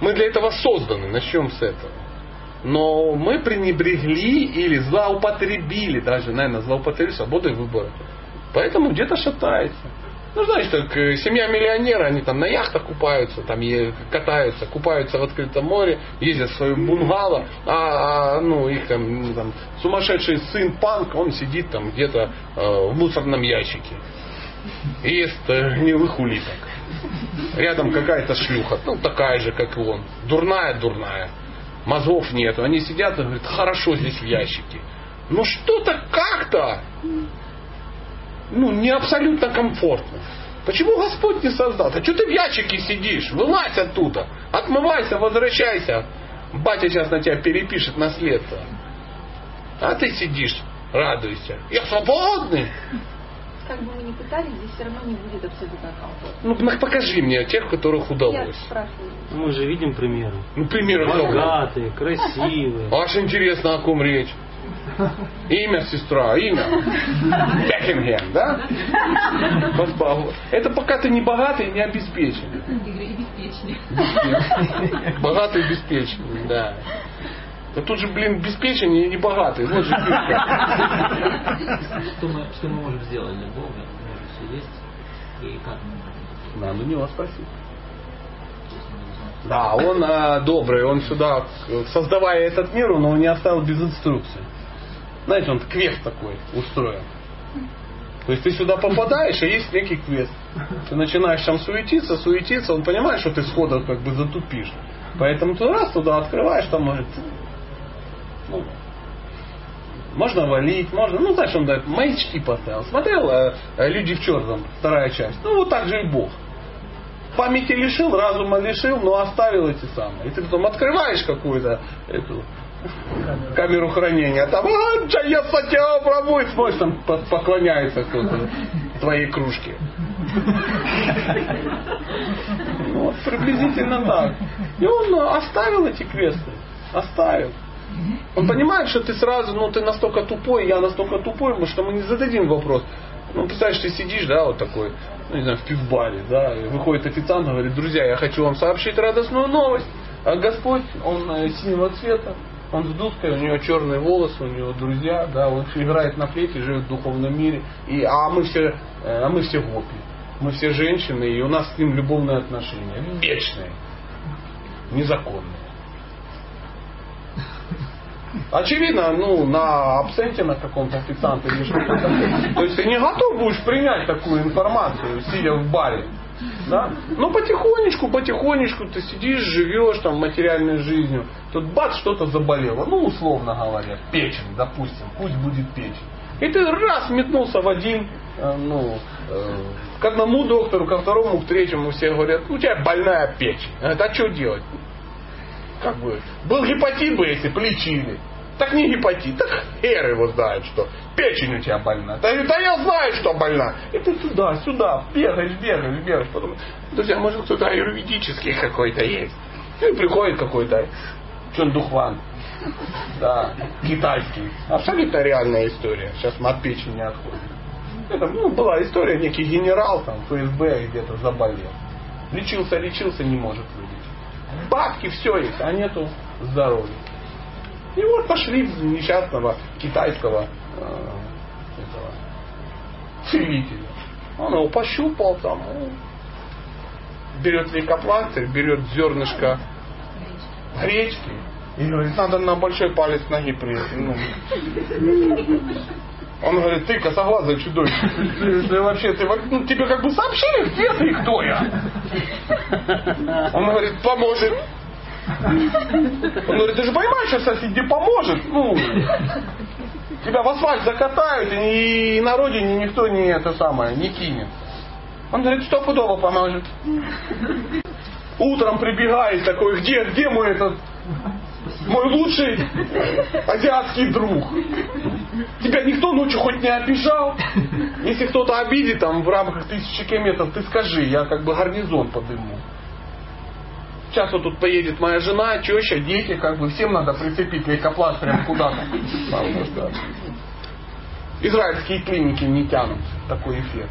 Мы для этого созданы, начнем с этого. Но мы пренебрегли или злоупотребили, даже, наверное, злоупотребили свободой выбора. Поэтому где-то шатается. Ну, знаешь, так, э, семья миллионера, они там на яхтах купаются, там катаются, купаются в открытом море, ездят в свою бунгало, а, а, ну, их там, ну, там сумасшедший сын панк, он сидит там где-то э, в мусорном ящике. И ест э, гнилых улиток. Рядом какая-то шлюха, ну такая же, как и он. Дурная, дурная. Мозгов нету. Они сидят и говорят, хорошо здесь в ящике. Ну что-то как-то, ну не абсолютно комфортно. Почему Господь не создал? А что ты в ящике сидишь? Вылазь оттуда. Отмывайся, возвращайся. Батя сейчас на тебя перепишет наследство. А ты сидишь, радуйся. Я свободный. Как бы мы ни пытались, здесь все равно не будет абсолютно комфортно. Ну, ну, покажи мне тех, которых Я удалось. спрашиваю. Мы же видим примеры. Ну, примеры кого? Богатые, красивые. Аж интересно, о ком речь. Имя сестра, имя. Бекингем, да? Это пока ты не богатый и не обеспеченный. Игорь, и беспечный. Богатый и беспеченный, да. Да тут же, блин, беспеченный и не богатый. Вот же. Что мы, что мы можем сделать для Бога? У все есть. И как мы Надо у него спросить. Да, он э, добрый, он сюда, создавая этот мир, он его не оставил без инструкции. Знаете, он квест такой устроен. То есть ты сюда попадаешь, и есть некий квест. Ты начинаешь там суетиться, суетиться, он понимает, что ты сходу как бы затупишь. Поэтому ты раз туда открываешь, там может, ну, можно валить, можно, ну знаешь, он дает маячки поставил. Смотрел э, э, «Люди в черном», вторая часть. Ну вот так же и Бог. Памяти лишил, разума лишил, но оставил эти самые. И ты потом открываешь какую-то эту камеру хранения, а там «А, Джая Сатя Прабу!» и смотришь, там по- поклоняется кто-то твоей кружке. Ну, вот приблизительно так. И он оставил эти квесты. Оставил. Он понимает, что ты сразу, ну ты настолько тупой, я настолько тупой, потому что мы не зададим вопрос. Ну, представляешь, ты сидишь, да, вот такой, ну, не знаю, в пивбаре, да, и выходит официант говорит, друзья, я хочу вам сообщить радостную новость. А Господь, он э, синего цвета, он с дудкой, у него черные волосы, у него друзья, да, он играет на флейте, живет в духовном мире. И, а мы все, э, а мы все гопи. Мы все женщины, и у нас с ним любовные отношения. Вечные. Незаконные. Очевидно, ну, на абсенте на каком-то официанте или что-то такое. То есть ты не готов будешь принять такую информацию, сидя в баре. Да? Но потихонечку, потихонечку ты сидишь, живешь там материальной жизнью. Тут бац, что-то заболело. Ну, условно говоря, печень, допустим. Пусть будет печень. И ты раз метнулся в один, э, ну, э, к одному доктору, ко второму, к третьему. Все говорят, у тебя больная печень. Говорят, а что делать? Как бы, был гепатит бы, если бы лечили. Так не гепатит, так хер его знает, что печень у тебя больна. Да, да я знаю, что больна. И ты сюда, сюда, бегаешь, бегаешь, бегаешь. Потом, друзья, может кто-то аюрведический какой-то есть. И приходит какой-то Чондухван. Да, китайский. Абсолютно реальная история. Сейчас мы от печени не отходим. Это ну, была история, некий генерал там ФСБ где-то заболел. Лечился, лечился, не может вылечить. Бабки, все есть, а нету здоровья. И вот пошли в несчастного китайского э, этого, целителя. Он его пощупал там, ну, берет лейкопластырь, берет зернышко гречки и говорит, надо на большой палец ноги при... Он говорит, ты косоглазое чудовище. Ты, вообще, ты, ну, тебе как бы сообщили, где ты и кто я? Он говорит, поможет. Он говорит, ты же понимаешь, что соседи поможет? Ну, тебя в асфальт закатают, и на родине никто не это самое, не кинет. Он говорит, стопудово поможет. Утром прибегает такой, где, где мой этот, мой лучший азиатский друг? Тебя никто ночью хоть не обижал? Если кто-то обидит там в рамках тысячи километров, ты скажи, я как бы гарнизон подыму. Сейчас вот тут поедет моя жена, теща, дети, как бы всем надо прицепить лейкопласт прям куда-то. Израильские клиники не тянут такой эффект.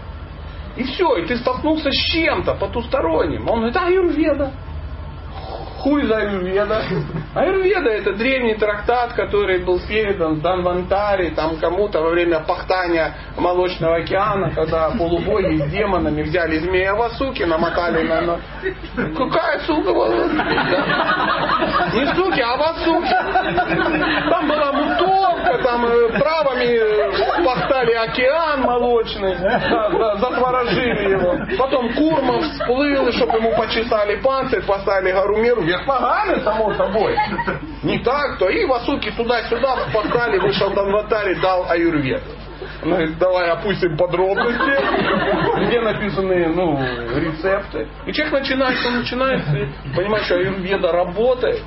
И все, и ты столкнулся с чем-то потусторонним. Он говорит, аюрведа. Хуй за аюрведа. Аюрведа это древний трактат, который был передан Данвантари там кому-то во время пахтания Молочного океана, когда полубоги с демонами взяли змея Васуки, намотали на... Какая сука? Да? Не суки, а Васуки. Там была мутовка, там э, травами э, пахтали океан молочный, затворожили его. Потом Курмов всплыл, чтобы ему почесали панцирь, поставили гору меру, вверх ногами, само собой. Не так, то и Васуки туда-сюда пахтали, вышел Данватари, дал аюрведу. Он говорит, давай опустим подробности, где написаны ну, рецепты. И человек начинает, он начинает понимать, что аюрведа работает,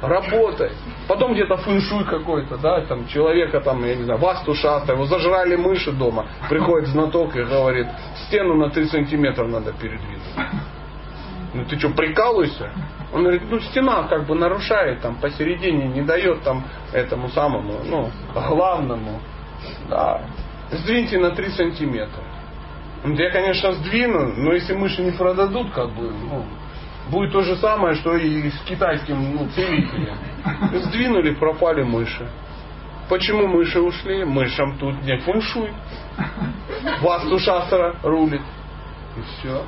работает. Потом где-то фэншуй какой-то, да, там человека там, я не знаю, васту шаста, его зажрали мыши дома. Приходит знаток и говорит, стену на 3 сантиметра надо передвинуть. Ну ты что, прикалываешься? Он говорит, ну стена как бы нарушает там посередине, не дает там этому самому, ну, главному. Да. Сдвиньте на 3 сантиметра. Говорит, я, конечно, сдвину, но если мыши не продадут, как бы, ну, будет то же самое, что и с китайским ну, целителем. Сдвинули, пропали мыши. Почему мыши ушли? Мышам тут не фэншуй. Васту шастра рулит. И все.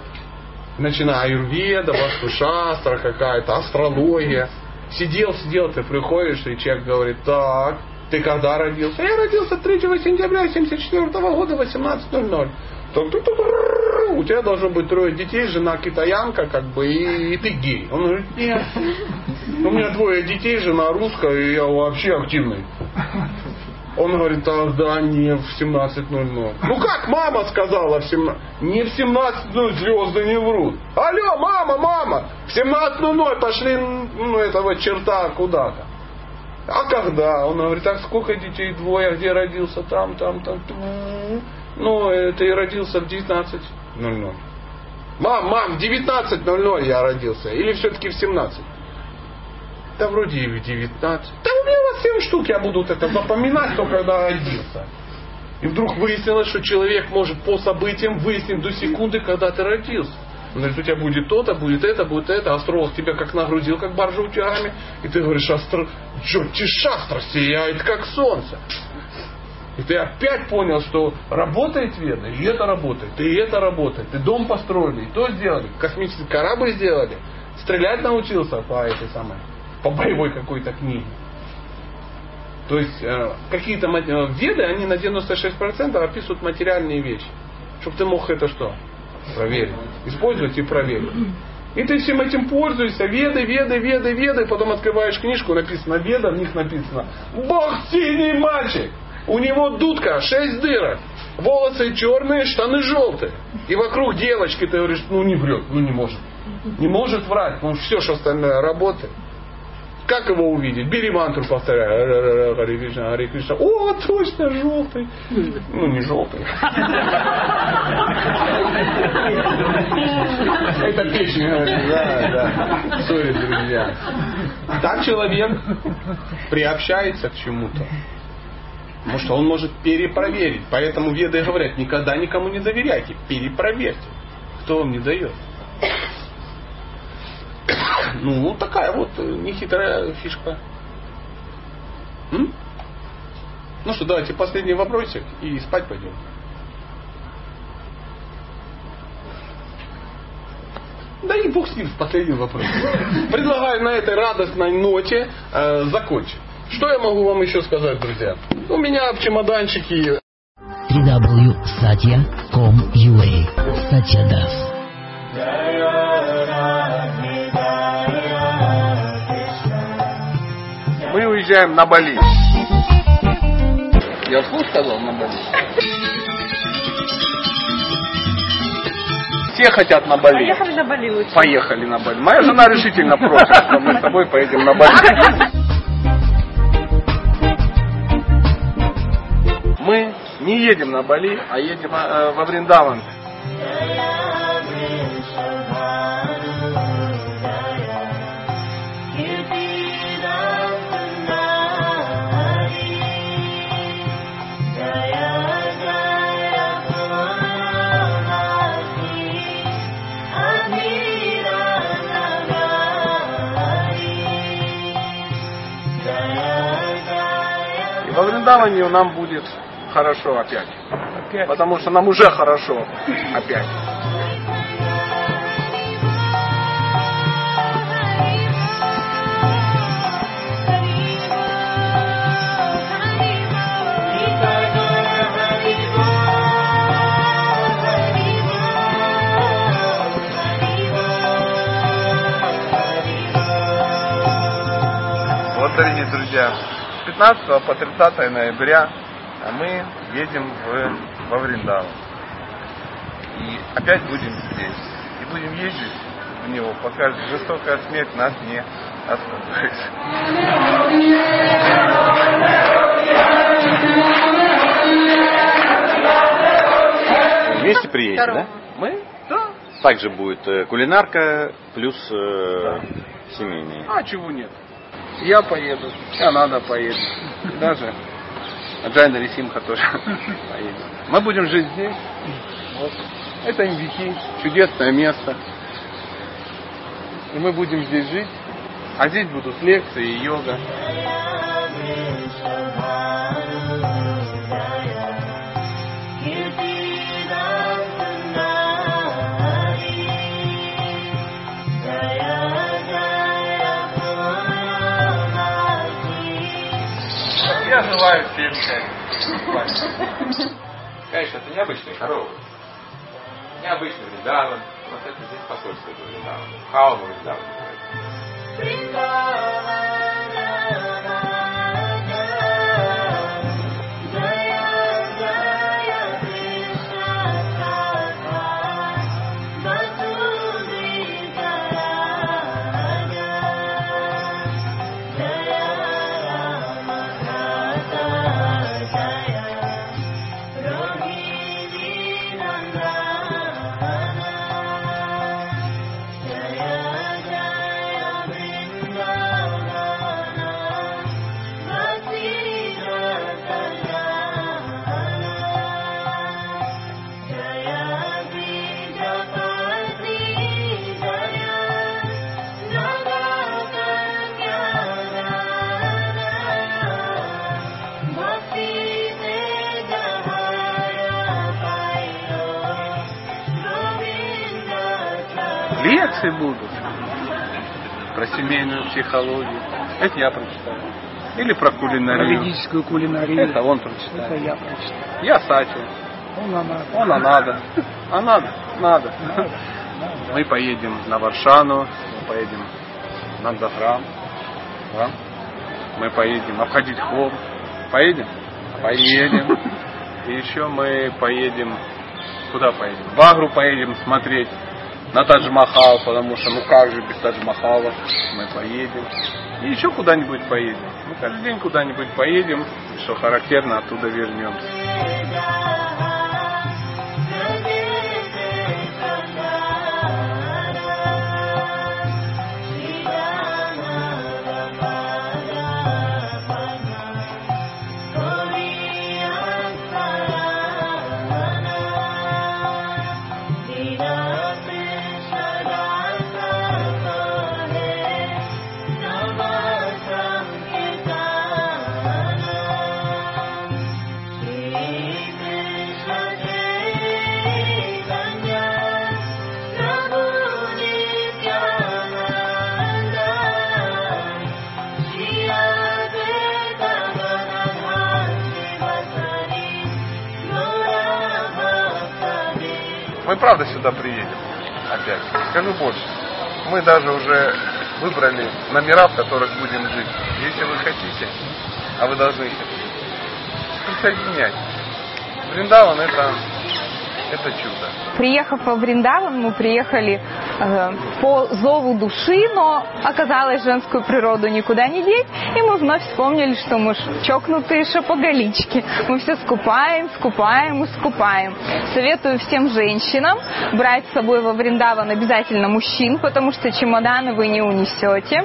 Начиная аюрведа, васту шастра какая-то, астрология. Сидел, сидел, ты приходишь, и человек говорит, так, ты когда родился? Я родился 3 сентября 74 года 18.00. Рррр, у тебя должно быть трое детей, жена китаянка, как бы, и, и ты гей. Он говорит, нет. У меня двое детей, жена русская, и я вообще активный. Он говорит, ах да, не в 17.00. Ну как мама сказала в 17? Не в 17.00 звезды не врут. Алло, мама, мама, в 17.00 пошли, ну, этого черта куда-то. А когда? Он говорит, так сколько детей? Двое, а где родился? Там, там, там. Ну, это и родился в 19.00. Мам, мам, в 19.00 я родился. Или все-таки в 17? Да вроде и в 19. Да у меня у вас 7 штук, я буду вот это запоминать, только когда родился. И вдруг выяснилось, что человек может по событиям выяснить до секунды, когда ты родился. Он говорит, у тебя будет то-то, будет это, будет это. Астролог тебя как нагрузил, как баржа утягами. И ты говоришь, астро... Джоти шастра сияет, как солнце. И ты опять понял, что работает веда, и это работает, и это работает. И дом построили, и то сделали, космический корабль сделали. Стрелять научился по этой самой, по боевой какой-то книге. То есть э, какие-то э, веды, они на 96% описывают материальные вещи. Чтобы ты мог это что? Проверить. Использовать и проверить. И ты всем этим пользуешься, веды, веды, веды, веды, потом открываешь книжку, написано веда, в них написано Бог синий мальчик. У него дудка, шесть дырок, волосы черные, штаны желтые. И вокруг девочки ты говоришь, ну не врет, ну не может. Не может врать, что все, что остальное работает. Как его увидеть? Бери мантру, повторяй. Харе Кришна, Кришна. О, точно, желтый. Ну, не желтый. Это песня. Да, да. Сори, друзья. Так человек приобщается к чему-то. Потому что он может перепроверить. Поэтому веды говорят, никогда никому не доверяйте, перепроверьте. Кто вам не дает? Ну, такая вот э, нехитрая фишка. М? Ну что, давайте последний вопросик и спать пойдем. Да и бог с ним с последним вопросом. Предлагаю на этой радостной ноте э, закончить. Что я могу вам еще сказать, друзья? У меня в чемоданчике www.satya.com.ua Satya Das. мы уезжаем на Бали. Я вслух сказал на Бали? Все хотят на Бали. Поехали на Бали лучше. Поехали на Бали. Моя жена решительно против, что мы с тобой поедем на Бали. Мы не едем на Бали, а едем э, во Вриндаван. Во Вриндаване нам будет хорошо опять. Потому что нам уже хорошо опять. Вот, дорогие друзья, с 15 по 30 ноября мы едем в, во Вриндаван. И опять будем здесь. И будем ездить в него, пока жестокая смерть нас не остановит. Вместе приедете, Второго. да? Мы? Да. Также будет э, кулинарка плюс э, семейные. А чего нет? Я поеду, и Анада поедет. Даже Джайна Рисимха тоже поедет. Мы будем жить здесь. Это Индики, чудесное место. И мы будем здесь жить. А здесь будут лекции и йога. Всем счастья. Конечно, это необычные коровы. Необычный Вриндаван. Вот это здесь посольство этого Вриндавана. Хаума Вриндаван. Лекции будут про семейную психологию. Это я прочитаю. Или про кулинарию. Про ведическую кулинарию. Это он прочитает. Это я прочитаю. Я Сати. Он надо. Он надо. А надо? Надо. Мы поедем на Варшану, мы поедем на Заграм. Да? Мы поедем обходить холм. Поедем? Поедем. И еще мы поедем... Куда поедем? В Агру поедем смотреть на Тадж-Махал, потому что ну как же без Тадж-Махала мы поедем. И еще куда-нибудь поедем. Мы каждый день куда-нибудь поедем, что характерно, оттуда вернемся. Мы правда сюда приедем опять. Скажу больше. Мы даже уже выбрали номера, в которых будем жить. Если вы хотите, а вы должны присоединять. Вриндаван это, это чудо. Приехав во Вриндаван, мы приехали э, по зову души, но оказалось женскую природу никуда не деть, и мы вновь вспомнили, что мы чокнутые шапоголички. Мы все скупаем, скупаем и скупаем. Советую всем женщинам брать с собой во Вриндаван обязательно мужчин, потому что чемоданы вы не унесете.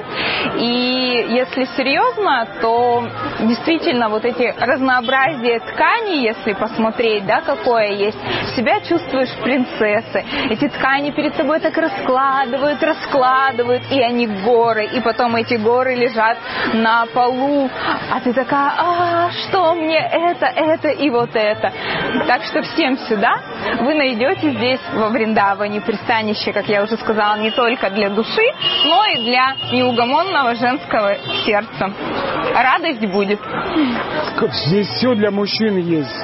И если серьезно, то действительно вот эти разнообразие тканей, если посмотреть, да, какое есть, себя чувствуешь принцессой. Эти ткани перед тобой так раскладывают, раскладывают, и они горы. И потом эти горы лежат на полу. А ты такая, а что мне это, это и вот это. Так что всем сюда вы найдете здесь во Вриндаване пристанище, как я уже сказала, не только для души, но и для неугомонного женского сердца. Радость будет. Здесь все для мужчин есть.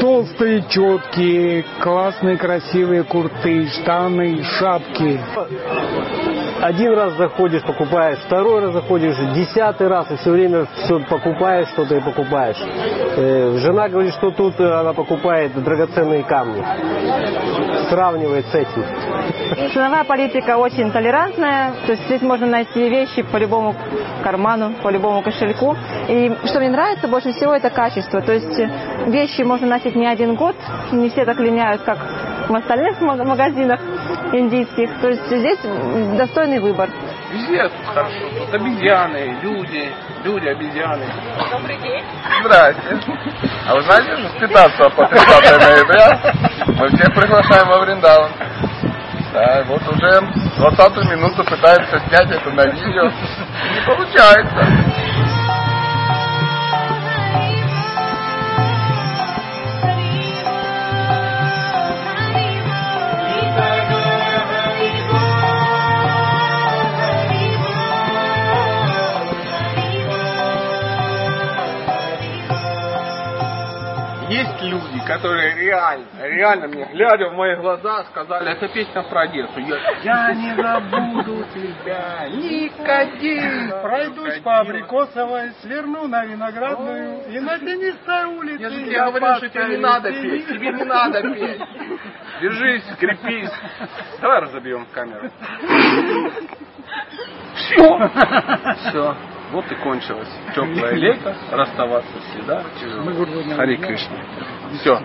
Толстые, четкие, классные, красивые курты, штаны, шапки. Один раз заходишь, покупаешь, второй раз заходишь, десятый раз, и все время все покупаешь, что-то и покупаешь. Э, жена говорит, что тут э, она покупает драгоценные камни. Сравнивает с этим. Ценовая политика очень толерантная, то есть здесь можно найти вещи по любому карману, по любому кошельку. И что мне нравится больше всего, это качество. То есть вещи можно носить не один год, не все так линяют, как в остальных маг- магазинах индийских. То есть здесь достойный выбор. Везде хорошо. Тут обезьяны, люди, люди, обезьяны. Добрый день. Здрасте. А вы знаете, что с 15 по 30 ноября мы всех приглашаем во Вриндаван. Да, вот уже 20 минуту пытаемся снять это на видео. Не получается. Есть люди, которые реально, реально мне, глядя в мои глаза, сказали, это песня про Одессу. Я, я не забуду тебя, никогда. Пройдусь по Абрикосовой, сверну на Виноградную и на тенистой улице. Я же тебе говорил, что тебе не надо петь, тебе не надо петь. Держись, крепись. Давай разобьем камеру. Все. Все. Вот и кончилось. Теплое лето, расставаться всегда. Хари Кришна. Все.